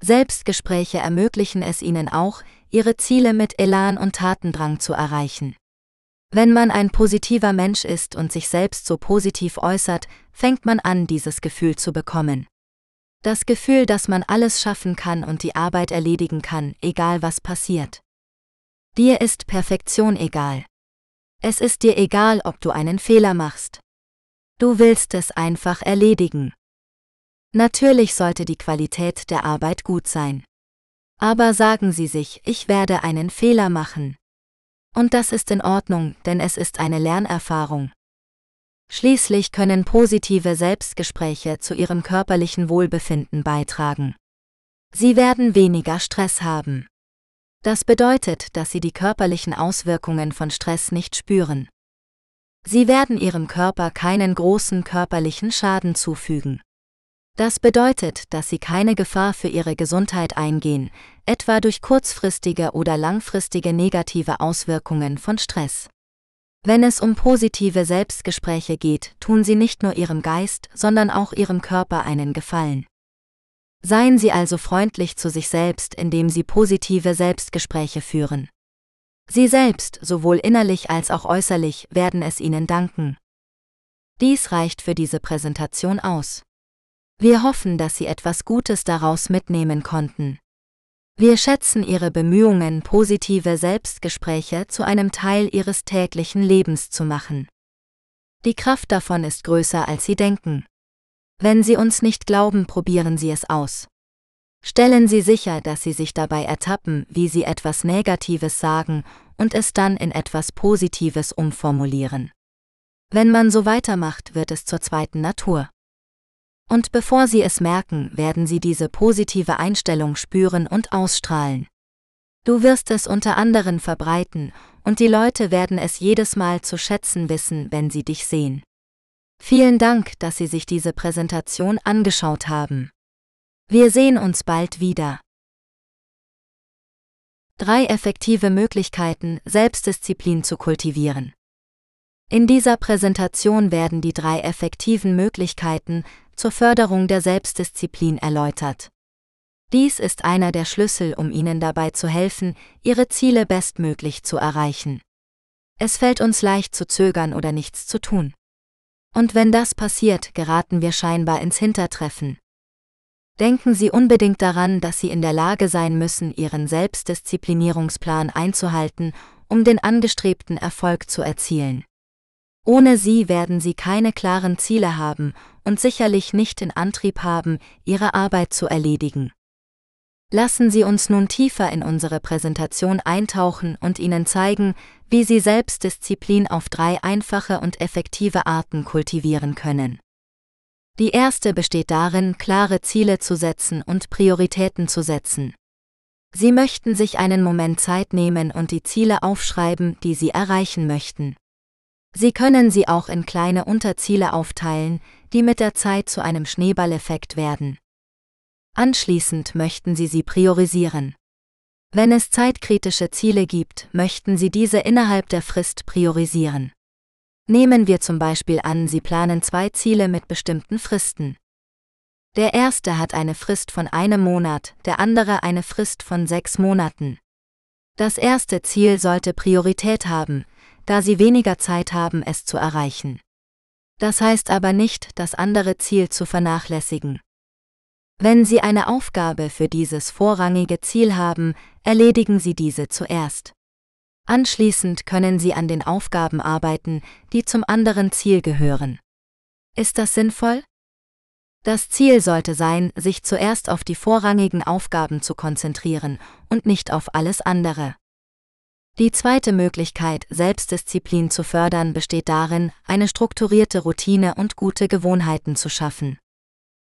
Selbstgespräche ermöglichen es Ihnen auch, Ihre Ziele mit Elan und Tatendrang zu erreichen. Wenn man ein positiver Mensch ist und sich selbst so positiv äußert, fängt man an, dieses Gefühl zu bekommen. Das Gefühl, dass man alles schaffen kann und die Arbeit erledigen kann, egal was passiert. Dir ist Perfektion egal. Es ist dir egal, ob du einen Fehler machst. Du willst es einfach erledigen. Natürlich sollte die Qualität der Arbeit gut sein. Aber sagen Sie sich, ich werde einen Fehler machen. Und das ist in Ordnung, denn es ist eine Lernerfahrung. Schließlich können positive Selbstgespräche zu Ihrem körperlichen Wohlbefinden beitragen. Sie werden weniger Stress haben. Das bedeutet, dass Sie die körperlichen Auswirkungen von Stress nicht spüren. Sie werden Ihrem Körper keinen großen körperlichen Schaden zufügen. Das bedeutet, dass Sie keine Gefahr für Ihre Gesundheit eingehen, etwa durch kurzfristige oder langfristige negative Auswirkungen von Stress. Wenn es um positive Selbstgespräche geht, tun Sie nicht nur Ihrem Geist, sondern auch Ihrem Körper einen Gefallen. Seien Sie also freundlich zu sich selbst, indem Sie positive Selbstgespräche führen. Sie selbst, sowohl innerlich als auch äußerlich, werden es Ihnen danken. Dies reicht für diese Präsentation aus. Wir hoffen, dass Sie etwas Gutes daraus mitnehmen konnten. Wir schätzen Ihre Bemühungen, positive Selbstgespräche zu einem Teil Ihres täglichen Lebens zu machen. Die Kraft davon ist größer, als Sie denken. Wenn Sie uns nicht glauben, probieren Sie es aus. Stellen Sie sicher, dass Sie sich dabei ertappen, wie Sie etwas Negatives sagen und es dann in etwas Positives umformulieren. Wenn man so weitermacht, wird es zur zweiten Natur. Und bevor Sie es merken, werden Sie diese positive Einstellung spüren und ausstrahlen. Du wirst es unter anderen verbreiten, und die Leute werden es jedes Mal zu schätzen wissen, wenn sie dich sehen. Vielen Dank, dass Sie sich diese Präsentation angeschaut haben. Wir sehen uns bald wieder. Drei effektive Möglichkeiten, Selbstdisziplin zu kultivieren. In dieser Präsentation werden die drei effektiven Möglichkeiten, zur Förderung der Selbstdisziplin erläutert. Dies ist einer der Schlüssel, um Ihnen dabei zu helfen, Ihre Ziele bestmöglich zu erreichen. Es fällt uns leicht zu zögern oder nichts zu tun. Und wenn das passiert, geraten wir scheinbar ins Hintertreffen. Denken Sie unbedingt daran, dass Sie in der Lage sein müssen, Ihren Selbstdisziplinierungsplan einzuhalten, um den angestrebten Erfolg zu erzielen. Ohne sie werden sie keine klaren Ziele haben und sicherlich nicht den Antrieb haben, ihre Arbeit zu erledigen. Lassen Sie uns nun tiefer in unsere Präsentation eintauchen und Ihnen zeigen, wie Sie Selbstdisziplin auf drei einfache und effektive Arten kultivieren können. Die erste besteht darin, klare Ziele zu setzen und Prioritäten zu setzen. Sie möchten sich einen Moment Zeit nehmen und die Ziele aufschreiben, die Sie erreichen möchten. Sie können sie auch in kleine Unterziele aufteilen, die mit der Zeit zu einem Schneeballeffekt werden. Anschließend möchten Sie sie priorisieren. Wenn es zeitkritische Ziele gibt, möchten Sie diese innerhalb der Frist priorisieren. Nehmen wir zum Beispiel an, Sie planen zwei Ziele mit bestimmten Fristen. Der erste hat eine Frist von einem Monat, der andere eine Frist von sechs Monaten. Das erste Ziel sollte Priorität haben, da sie weniger Zeit haben, es zu erreichen. Das heißt aber nicht, das andere Ziel zu vernachlässigen. Wenn Sie eine Aufgabe für dieses vorrangige Ziel haben, erledigen Sie diese zuerst. Anschließend können Sie an den Aufgaben arbeiten, die zum anderen Ziel gehören. Ist das sinnvoll? Das Ziel sollte sein, sich zuerst auf die vorrangigen Aufgaben zu konzentrieren und nicht auf alles andere. Die zweite Möglichkeit, Selbstdisziplin zu fördern, besteht darin, eine strukturierte Routine und gute Gewohnheiten zu schaffen.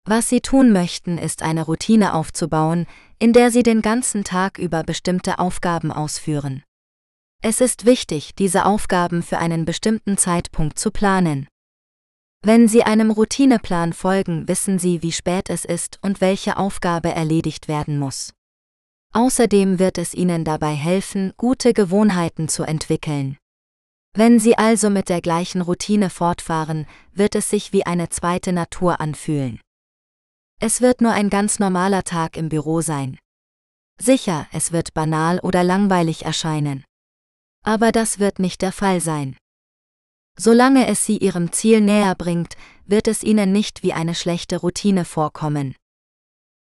Was Sie tun möchten, ist eine Routine aufzubauen, in der Sie den ganzen Tag über bestimmte Aufgaben ausführen. Es ist wichtig, diese Aufgaben für einen bestimmten Zeitpunkt zu planen. Wenn Sie einem Routineplan folgen, wissen Sie, wie spät es ist und welche Aufgabe erledigt werden muss. Außerdem wird es Ihnen dabei helfen, gute Gewohnheiten zu entwickeln. Wenn Sie also mit der gleichen Routine fortfahren, wird es sich wie eine zweite Natur anfühlen. Es wird nur ein ganz normaler Tag im Büro sein. Sicher, es wird banal oder langweilig erscheinen. Aber das wird nicht der Fall sein. Solange es Sie Ihrem Ziel näher bringt, wird es Ihnen nicht wie eine schlechte Routine vorkommen.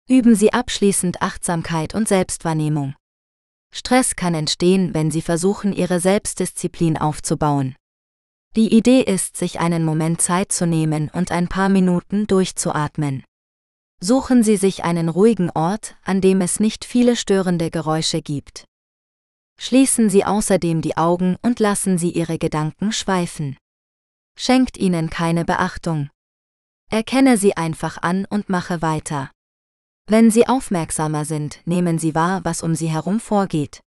Üben Sie abschließend Achtsamkeit und Selbstwahrnehmung. Stress kann entstehen, wenn Sie versuchen, Ihre Selbstdisziplin aufzubauen. Die Idee ist, sich einen Moment Zeit zu nehmen und ein paar Minuten durchzuatmen. Suchen Sie sich einen ruhigen Ort, an dem es nicht viele störende Geräusche gibt. Schließen Sie außerdem die Augen und lassen Sie Ihre Gedanken schweifen. Schenkt ihnen keine Beachtung. Erkenne sie einfach an und mache weiter. Wenn Sie aufmerksamer sind, nehmen Sie wahr, was um Sie herum vorgeht.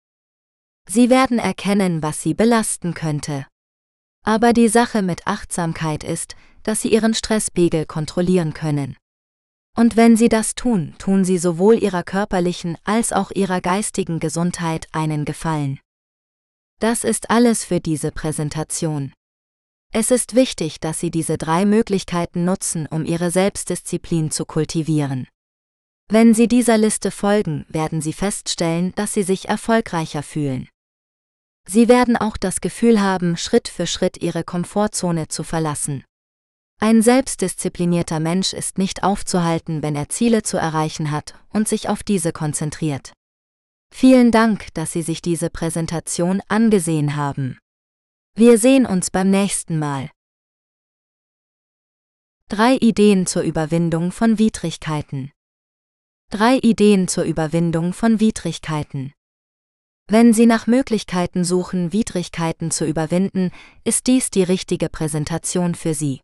Sie werden erkennen, was Sie belasten könnte. Aber die Sache mit Achtsamkeit ist, dass Sie Ihren Stresspegel kontrollieren können. Und wenn Sie das tun, tun Sie sowohl Ihrer körperlichen als auch Ihrer geistigen Gesundheit einen Gefallen. Das ist alles für diese Präsentation. Es ist wichtig, dass Sie diese drei Möglichkeiten nutzen, um Ihre Selbstdisziplin zu kultivieren. Wenn Sie dieser Liste folgen, werden Sie feststellen, dass Sie sich erfolgreicher fühlen. Sie werden auch das Gefühl haben, Schritt für Schritt Ihre Komfortzone zu verlassen. Ein selbstdisziplinierter Mensch ist nicht aufzuhalten, wenn er Ziele zu erreichen hat und sich auf diese konzentriert. Vielen Dank, dass Sie sich diese Präsentation angesehen haben. Wir sehen uns beim nächsten Mal. Drei Ideen zur Überwindung von Widrigkeiten. Drei Ideen zur Überwindung von Widrigkeiten. Wenn Sie nach Möglichkeiten suchen, Widrigkeiten zu überwinden, ist dies die richtige Präsentation für Sie.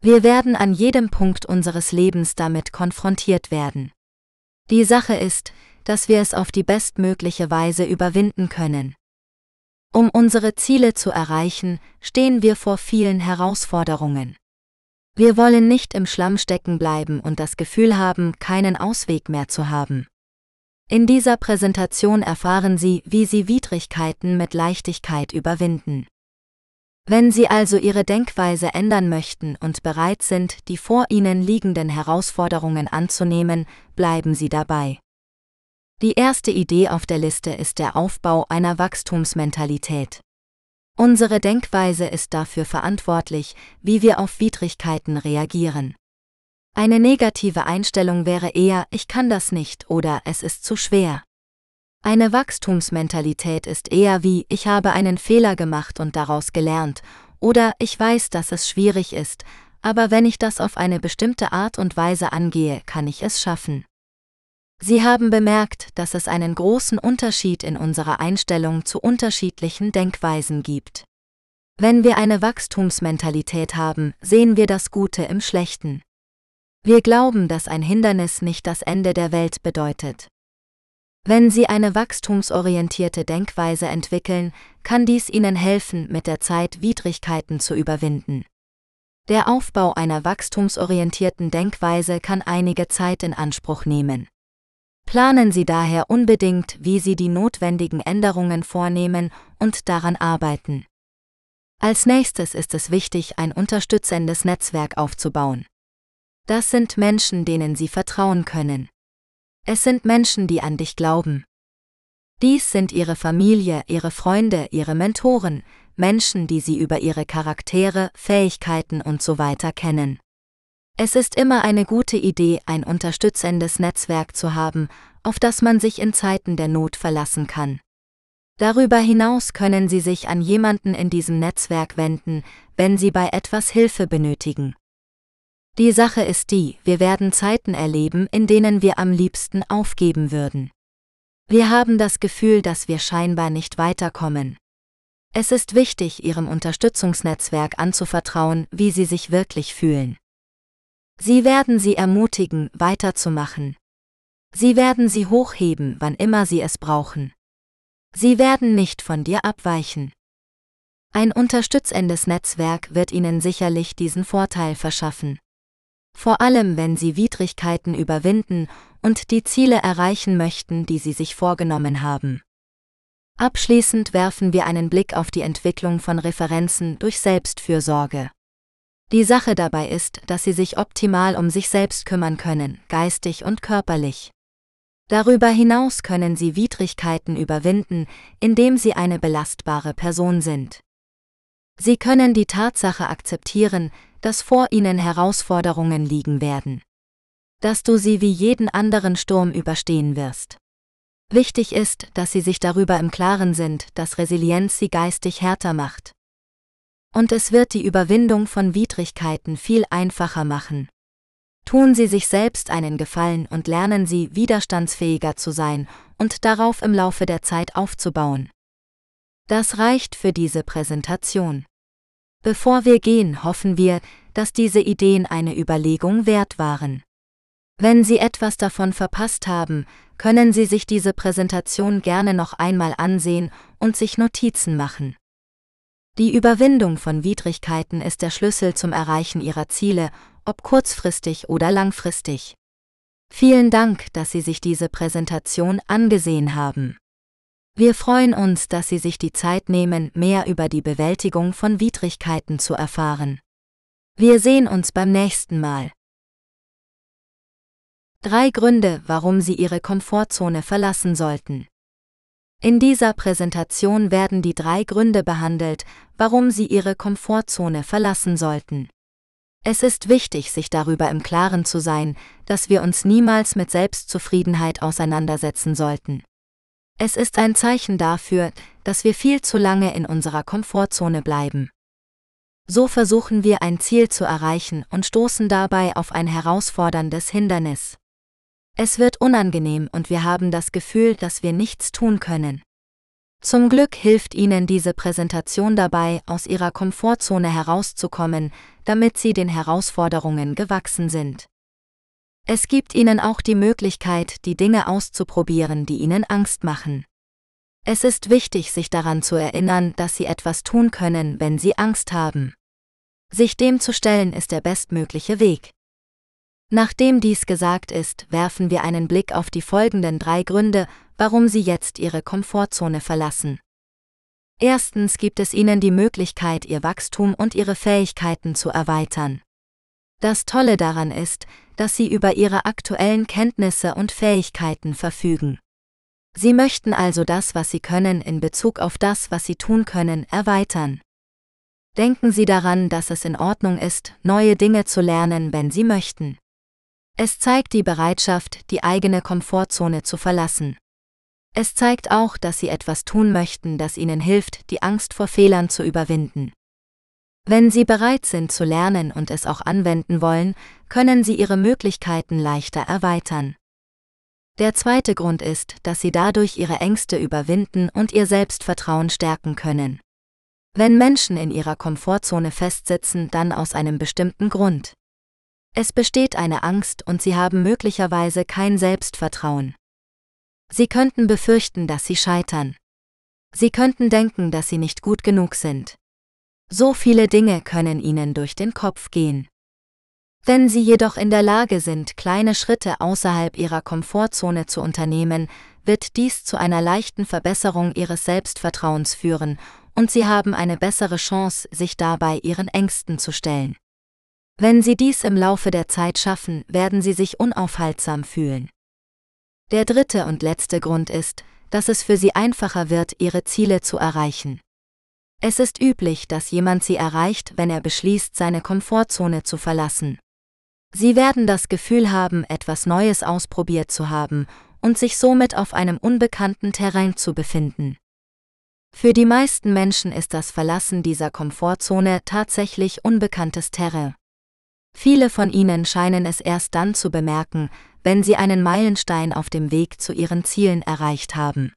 Wir werden an jedem Punkt unseres Lebens damit konfrontiert werden. Die Sache ist, dass wir es auf die bestmögliche Weise überwinden können. Um unsere Ziele zu erreichen, stehen wir vor vielen Herausforderungen. Wir wollen nicht im Schlamm stecken bleiben und das Gefühl haben, keinen Ausweg mehr zu haben. In dieser Präsentation erfahren Sie, wie Sie Widrigkeiten mit Leichtigkeit überwinden. Wenn Sie also Ihre Denkweise ändern möchten und bereit sind, die vor Ihnen liegenden Herausforderungen anzunehmen, bleiben Sie dabei. Die erste Idee auf der Liste ist der Aufbau einer Wachstumsmentalität. Unsere Denkweise ist dafür verantwortlich, wie wir auf Widrigkeiten reagieren. Eine negative Einstellung wäre eher Ich kann das nicht oder es ist zu schwer. Eine Wachstumsmentalität ist eher wie Ich habe einen Fehler gemacht und daraus gelernt oder Ich weiß, dass es schwierig ist, aber wenn ich das auf eine bestimmte Art und Weise angehe, kann ich es schaffen. Sie haben bemerkt, dass es einen großen Unterschied in unserer Einstellung zu unterschiedlichen Denkweisen gibt. Wenn wir eine Wachstumsmentalität haben, sehen wir das Gute im Schlechten. Wir glauben, dass ein Hindernis nicht das Ende der Welt bedeutet. Wenn Sie eine wachstumsorientierte Denkweise entwickeln, kann dies Ihnen helfen, mit der Zeit Widrigkeiten zu überwinden. Der Aufbau einer wachstumsorientierten Denkweise kann einige Zeit in Anspruch nehmen. Planen Sie daher unbedingt, wie Sie die notwendigen Änderungen vornehmen und daran arbeiten. Als nächstes ist es wichtig, ein unterstützendes Netzwerk aufzubauen. Das sind Menschen, denen Sie vertrauen können. Es sind Menschen, die an dich glauben. Dies sind Ihre Familie, Ihre Freunde, Ihre Mentoren, Menschen, die Sie über Ihre Charaktere, Fähigkeiten und so weiter kennen. Es ist immer eine gute Idee, ein unterstützendes Netzwerk zu haben, auf das man sich in Zeiten der Not verlassen kann. Darüber hinaus können Sie sich an jemanden in diesem Netzwerk wenden, wenn Sie bei etwas Hilfe benötigen. Die Sache ist die, wir werden Zeiten erleben, in denen wir am liebsten aufgeben würden. Wir haben das Gefühl, dass wir scheinbar nicht weiterkommen. Es ist wichtig, Ihrem Unterstützungsnetzwerk anzuvertrauen, wie Sie sich wirklich fühlen. Sie werden Sie ermutigen, weiterzumachen. Sie werden Sie hochheben, wann immer Sie es brauchen. Sie werden nicht von dir abweichen. Ein unterstützendes Netzwerk wird Ihnen sicherlich diesen Vorteil verschaffen. Vor allem, wenn Sie Widrigkeiten überwinden und die Ziele erreichen möchten, die Sie sich vorgenommen haben. Abschließend werfen wir einen Blick auf die Entwicklung von Referenzen durch Selbstfürsorge. Die Sache dabei ist, dass Sie sich optimal um sich selbst kümmern können, geistig und körperlich. Darüber hinaus können Sie Widrigkeiten überwinden, indem Sie eine belastbare Person sind. Sie können die Tatsache akzeptieren, dass vor Ihnen Herausforderungen liegen werden. Dass du sie wie jeden anderen Sturm überstehen wirst. Wichtig ist, dass Sie sich darüber im Klaren sind, dass Resilienz Sie geistig härter macht. Und es wird die Überwindung von Widrigkeiten viel einfacher machen. Tun Sie sich selbst einen Gefallen und lernen Sie, widerstandsfähiger zu sein und darauf im Laufe der Zeit aufzubauen. Das reicht für diese Präsentation. Bevor wir gehen, hoffen wir, dass diese Ideen eine Überlegung wert waren. Wenn Sie etwas davon verpasst haben, können Sie sich diese Präsentation gerne noch einmal ansehen und sich Notizen machen. Die Überwindung von Widrigkeiten ist der Schlüssel zum Erreichen Ihrer Ziele ob kurzfristig oder langfristig. Vielen Dank, dass Sie sich diese Präsentation angesehen haben. Wir freuen uns, dass Sie sich die Zeit nehmen, mehr über die Bewältigung von Widrigkeiten zu erfahren. Wir sehen uns beim nächsten Mal. Drei Gründe, warum Sie Ihre Komfortzone verlassen sollten. In dieser Präsentation werden die drei Gründe behandelt, warum Sie Ihre Komfortzone verlassen sollten. Es ist wichtig, sich darüber im Klaren zu sein, dass wir uns niemals mit Selbstzufriedenheit auseinandersetzen sollten. Es ist ein Zeichen dafür, dass wir viel zu lange in unserer Komfortzone bleiben. So versuchen wir ein Ziel zu erreichen und stoßen dabei auf ein herausforderndes Hindernis. Es wird unangenehm und wir haben das Gefühl, dass wir nichts tun können. Zum Glück hilft Ihnen diese Präsentation dabei, aus Ihrer Komfortzone herauszukommen, damit Sie den Herausforderungen gewachsen sind. Es gibt Ihnen auch die Möglichkeit, die Dinge auszuprobieren, die Ihnen Angst machen. Es ist wichtig, sich daran zu erinnern, dass Sie etwas tun können, wenn Sie Angst haben. Sich dem zu stellen ist der bestmögliche Weg. Nachdem dies gesagt ist, werfen wir einen Blick auf die folgenden drei Gründe, warum Sie jetzt Ihre Komfortzone verlassen. Erstens gibt es Ihnen die Möglichkeit, Ihr Wachstum und Ihre Fähigkeiten zu erweitern. Das Tolle daran ist, dass Sie über Ihre aktuellen Kenntnisse und Fähigkeiten verfügen. Sie möchten also das, was Sie können, in Bezug auf das, was Sie tun können, erweitern. Denken Sie daran, dass es in Ordnung ist, neue Dinge zu lernen, wenn Sie möchten. Es zeigt die Bereitschaft, die eigene Komfortzone zu verlassen. Es zeigt auch, dass Sie etwas tun möchten, das Ihnen hilft, die Angst vor Fehlern zu überwinden. Wenn Sie bereit sind zu lernen und es auch anwenden wollen, können Sie Ihre Möglichkeiten leichter erweitern. Der zweite Grund ist, dass Sie dadurch Ihre Ängste überwinden und Ihr Selbstvertrauen stärken können. Wenn Menschen in ihrer Komfortzone festsitzen, dann aus einem bestimmten Grund. Es besteht eine Angst und sie haben möglicherweise kein Selbstvertrauen. Sie könnten befürchten, dass sie scheitern. Sie könnten denken, dass sie nicht gut genug sind. So viele Dinge können ihnen durch den Kopf gehen. Wenn sie jedoch in der Lage sind, kleine Schritte außerhalb ihrer Komfortzone zu unternehmen, wird dies zu einer leichten Verbesserung ihres Selbstvertrauens führen und sie haben eine bessere Chance, sich dabei ihren Ängsten zu stellen. Wenn Sie dies im Laufe der Zeit schaffen, werden Sie sich unaufhaltsam fühlen. Der dritte und letzte Grund ist, dass es für Sie einfacher wird, Ihre Ziele zu erreichen. Es ist üblich, dass jemand sie erreicht, wenn er beschließt, seine Komfortzone zu verlassen. Sie werden das Gefühl haben, etwas Neues ausprobiert zu haben und sich somit auf einem unbekannten Terrain zu befinden. Für die meisten Menschen ist das Verlassen dieser Komfortzone tatsächlich unbekanntes Terrain. Viele von ihnen scheinen es erst dann zu bemerken, wenn sie einen Meilenstein auf dem Weg zu ihren Zielen erreicht haben.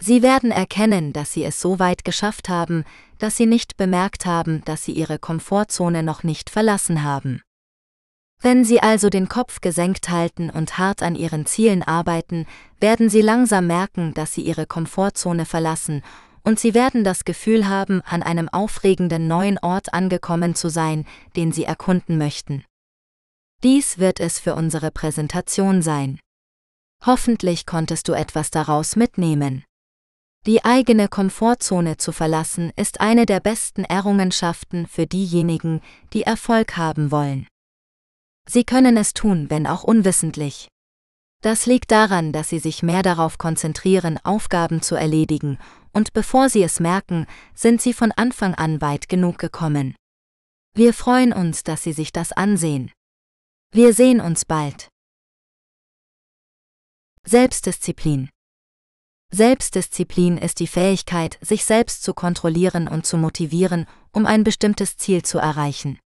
Sie werden erkennen, dass sie es so weit geschafft haben, dass sie nicht bemerkt haben, dass sie ihre Komfortzone noch nicht verlassen haben. Wenn Sie also den Kopf gesenkt halten und hart an Ihren Zielen arbeiten, werden Sie langsam merken, dass Sie Ihre Komfortzone verlassen und Sie werden das Gefühl haben, an einem aufregenden neuen Ort angekommen zu sein, den Sie erkunden möchten. Dies wird es für unsere Präsentation sein. Hoffentlich konntest du etwas daraus mitnehmen. Die eigene Komfortzone zu verlassen ist eine der besten Errungenschaften für diejenigen, die Erfolg haben wollen. Sie können es tun, wenn auch unwissentlich. Das liegt daran, dass sie sich mehr darauf konzentrieren, Aufgaben zu erledigen, und bevor sie es merken, sind sie von Anfang an weit genug gekommen. Wir freuen uns, dass Sie sich das ansehen. Wir sehen uns bald. Selbstdisziplin Selbstdisziplin ist die Fähigkeit, sich selbst zu kontrollieren und zu motivieren, um ein bestimmtes Ziel zu erreichen.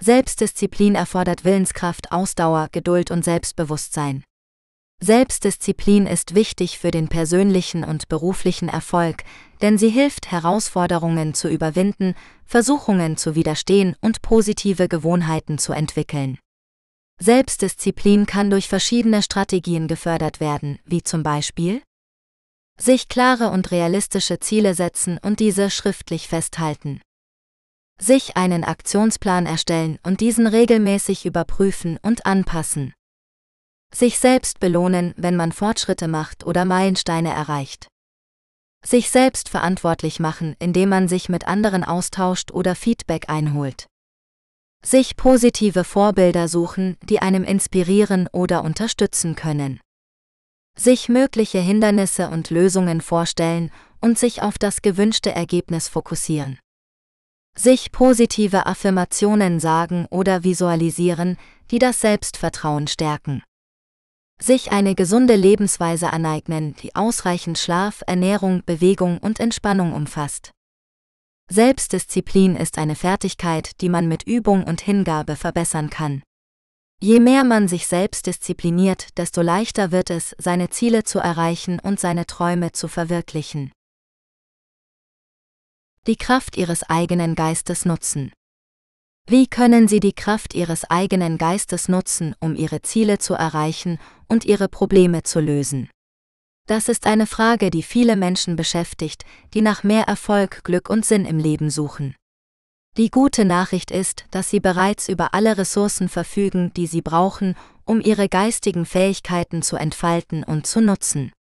Selbstdisziplin erfordert Willenskraft, Ausdauer, Geduld und Selbstbewusstsein. Selbstdisziplin ist wichtig für den persönlichen und beruflichen Erfolg, denn sie hilft, Herausforderungen zu überwinden, Versuchungen zu widerstehen und positive Gewohnheiten zu entwickeln. Selbstdisziplin kann durch verschiedene Strategien gefördert werden, wie zum Beispiel sich klare und realistische Ziele setzen und diese schriftlich festhalten sich einen Aktionsplan erstellen und diesen regelmäßig überprüfen und anpassen. Sich selbst belohnen, wenn man Fortschritte macht oder Meilensteine erreicht. Sich selbst verantwortlich machen, indem man sich mit anderen austauscht oder Feedback einholt. Sich positive Vorbilder suchen, die einem inspirieren oder unterstützen können. Sich mögliche Hindernisse und Lösungen vorstellen und sich auf das gewünschte Ergebnis fokussieren. Sich positive Affirmationen sagen oder visualisieren, die das Selbstvertrauen stärken. Sich eine gesunde Lebensweise aneignen, die ausreichend Schlaf, Ernährung, Bewegung und Entspannung umfasst. Selbstdisziplin ist eine Fertigkeit, die man mit Übung und Hingabe verbessern kann. Je mehr man sich selbst diszipliniert, desto leichter wird es, seine Ziele zu erreichen und seine Träume zu verwirklichen die Kraft ihres eigenen Geistes nutzen. Wie können Sie die Kraft Ihres eigenen Geistes nutzen, um Ihre Ziele zu erreichen und Ihre Probleme zu lösen? Das ist eine Frage, die viele Menschen beschäftigt, die nach mehr Erfolg, Glück und Sinn im Leben suchen. Die gute Nachricht ist, dass Sie bereits über alle Ressourcen verfügen, die Sie brauchen, um Ihre geistigen Fähigkeiten zu entfalten und zu nutzen.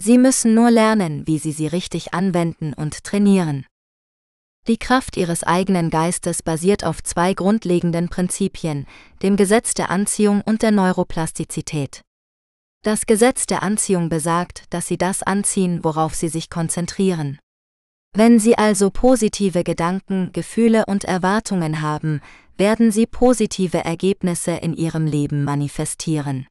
Sie müssen nur lernen, wie Sie sie richtig anwenden und trainieren. Die Kraft ihres eigenen Geistes basiert auf zwei grundlegenden Prinzipien, dem Gesetz der Anziehung und der Neuroplastizität. Das Gesetz der Anziehung besagt, dass sie das anziehen, worauf sie sich konzentrieren. Wenn Sie also positive Gedanken, Gefühle und Erwartungen haben, werden Sie positive Ergebnisse in Ihrem Leben manifestieren.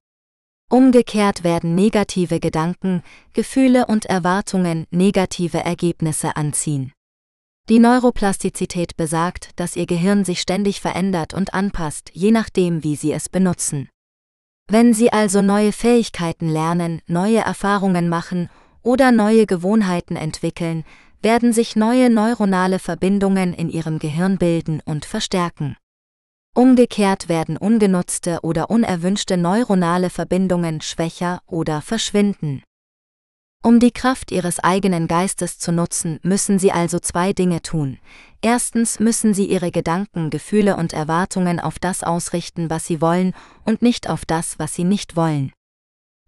Umgekehrt werden negative Gedanken, Gefühle und Erwartungen negative Ergebnisse anziehen. Die Neuroplastizität besagt, dass Ihr Gehirn sich ständig verändert und anpasst, je nachdem, wie Sie es benutzen. Wenn Sie also neue Fähigkeiten lernen, neue Erfahrungen machen oder neue Gewohnheiten entwickeln, werden sich neue neuronale Verbindungen in Ihrem Gehirn bilden und verstärken. Umgekehrt werden ungenutzte oder unerwünschte neuronale Verbindungen schwächer oder verschwinden. Um die Kraft ihres eigenen Geistes zu nutzen, müssen sie also zwei Dinge tun. Erstens müssen sie ihre Gedanken, Gefühle und Erwartungen auf das ausrichten, was sie wollen, und nicht auf das, was sie nicht wollen.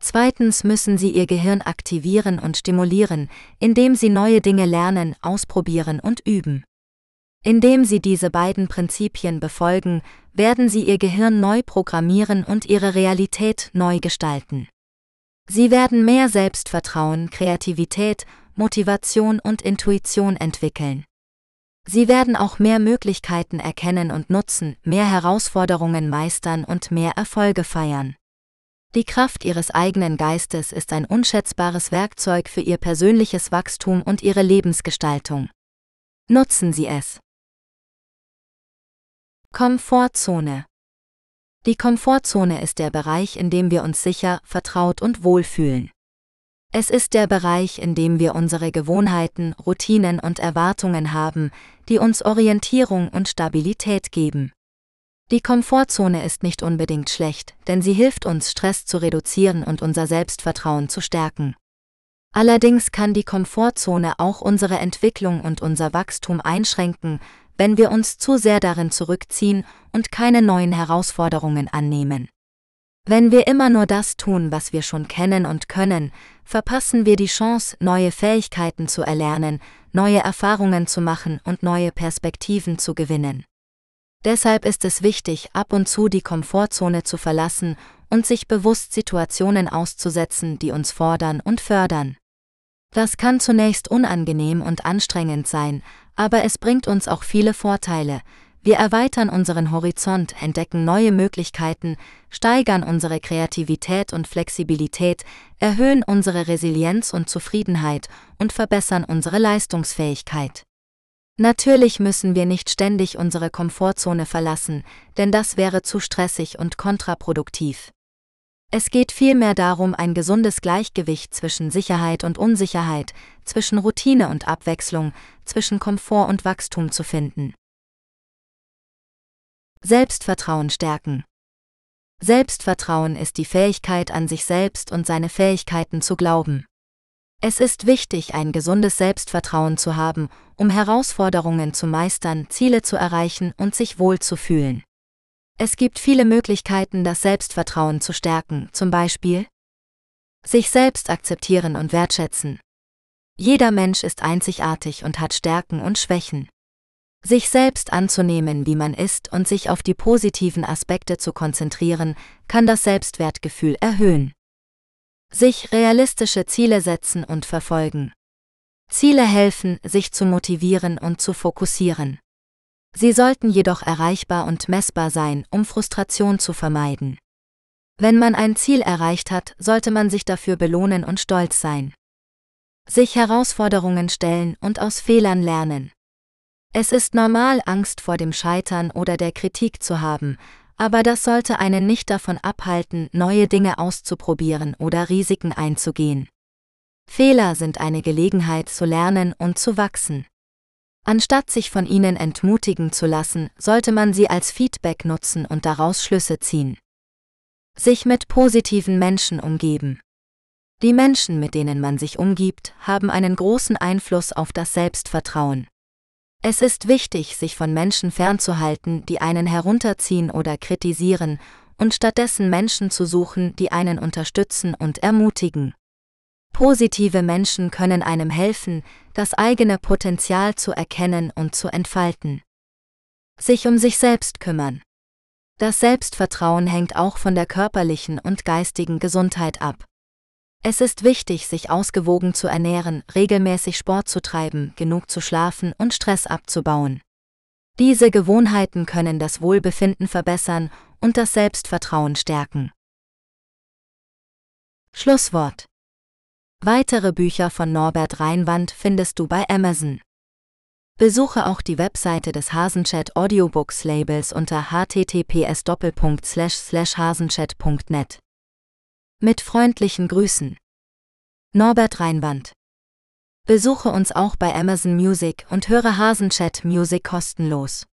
Zweitens müssen sie ihr Gehirn aktivieren und stimulieren, indem sie neue Dinge lernen, ausprobieren und üben. Indem sie diese beiden Prinzipien befolgen, werden sie ihr Gehirn neu programmieren und ihre Realität neu gestalten. Sie werden mehr Selbstvertrauen, Kreativität, Motivation und Intuition entwickeln. Sie werden auch mehr Möglichkeiten erkennen und nutzen, mehr Herausforderungen meistern und mehr Erfolge feiern. Die Kraft ihres eigenen Geistes ist ein unschätzbares Werkzeug für ihr persönliches Wachstum und ihre Lebensgestaltung. Nutzen Sie es. Komfortzone. Die Komfortzone ist der Bereich, in dem wir uns sicher, vertraut und wohlfühlen. Es ist der Bereich, in dem wir unsere Gewohnheiten, Routinen und Erwartungen haben, die uns Orientierung und Stabilität geben. Die Komfortzone ist nicht unbedingt schlecht, denn sie hilft uns, Stress zu reduzieren und unser Selbstvertrauen zu stärken. Allerdings kann die Komfortzone auch unsere Entwicklung und unser Wachstum einschränken, wenn wir uns zu sehr darin zurückziehen und keine neuen Herausforderungen annehmen. Wenn wir immer nur das tun, was wir schon kennen und können, verpassen wir die Chance, neue Fähigkeiten zu erlernen, neue Erfahrungen zu machen und neue Perspektiven zu gewinnen. Deshalb ist es wichtig, ab und zu die Komfortzone zu verlassen und sich bewusst Situationen auszusetzen, die uns fordern und fördern. Das kann zunächst unangenehm und anstrengend sein, aber es bringt uns auch viele Vorteile, wir erweitern unseren Horizont, entdecken neue Möglichkeiten, steigern unsere Kreativität und Flexibilität, erhöhen unsere Resilienz und Zufriedenheit und verbessern unsere Leistungsfähigkeit. Natürlich müssen wir nicht ständig unsere Komfortzone verlassen, denn das wäre zu stressig und kontraproduktiv. Es geht vielmehr darum, ein gesundes Gleichgewicht zwischen Sicherheit und Unsicherheit, zwischen Routine und Abwechslung, zwischen Komfort und Wachstum zu finden. Selbstvertrauen stärken. Selbstvertrauen ist die Fähigkeit an sich selbst und seine Fähigkeiten zu glauben. Es ist wichtig, ein gesundes Selbstvertrauen zu haben, um Herausforderungen zu meistern, Ziele zu erreichen und sich wohl zu fühlen. Es gibt viele Möglichkeiten, das Selbstvertrauen zu stärken, zum Beispiel sich selbst akzeptieren und wertschätzen. Jeder Mensch ist einzigartig und hat Stärken und Schwächen. Sich selbst anzunehmen, wie man ist und sich auf die positiven Aspekte zu konzentrieren, kann das Selbstwertgefühl erhöhen. Sich realistische Ziele setzen und verfolgen. Ziele helfen, sich zu motivieren und zu fokussieren. Sie sollten jedoch erreichbar und messbar sein, um Frustration zu vermeiden. Wenn man ein Ziel erreicht hat, sollte man sich dafür belohnen und stolz sein. Sich Herausforderungen stellen und aus Fehlern lernen. Es ist normal, Angst vor dem Scheitern oder der Kritik zu haben, aber das sollte einen nicht davon abhalten, neue Dinge auszuprobieren oder Risiken einzugehen. Fehler sind eine Gelegenheit zu lernen und zu wachsen. Anstatt sich von ihnen entmutigen zu lassen, sollte man sie als Feedback nutzen und daraus Schlüsse ziehen. Sich mit positiven Menschen umgeben. Die Menschen, mit denen man sich umgibt, haben einen großen Einfluss auf das Selbstvertrauen. Es ist wichtig, sich von Menschen fernzuhalten, die einen herunterziehen oder kritisieren, und stattdessen Menschen zu suchen, die einen unterstützen und ermutigen. Positive Menschen können einem helfen, das eigene Potenzial zu erkennen und zu entfalten. Sich um sich selbst kümmern. Das Selbstvertrauen hängt auch von der körperlichen und geistigen Gesundheit ab. Es ist wichtig, sich ausgewogen zu ernähren, regelmäßig Sport zu treiben, genug zu schlafen und Stress abzubauen. Diese Gewohnheiten können das Wohlbefinden verbessern und das Selbstvertrauen stärken. Schlusswort. Weitere Bücher von Norbert Reinwand findest du bei Amazon. Besuche auch die Webseite des Hasenchat Audiobooks Labels unter https://hasenchat.net. Mit freundlichen Grüßen. Norbert Reinwand. Besuche uns auch bei Amazon Music und höre Hasenchat Music kostenlos.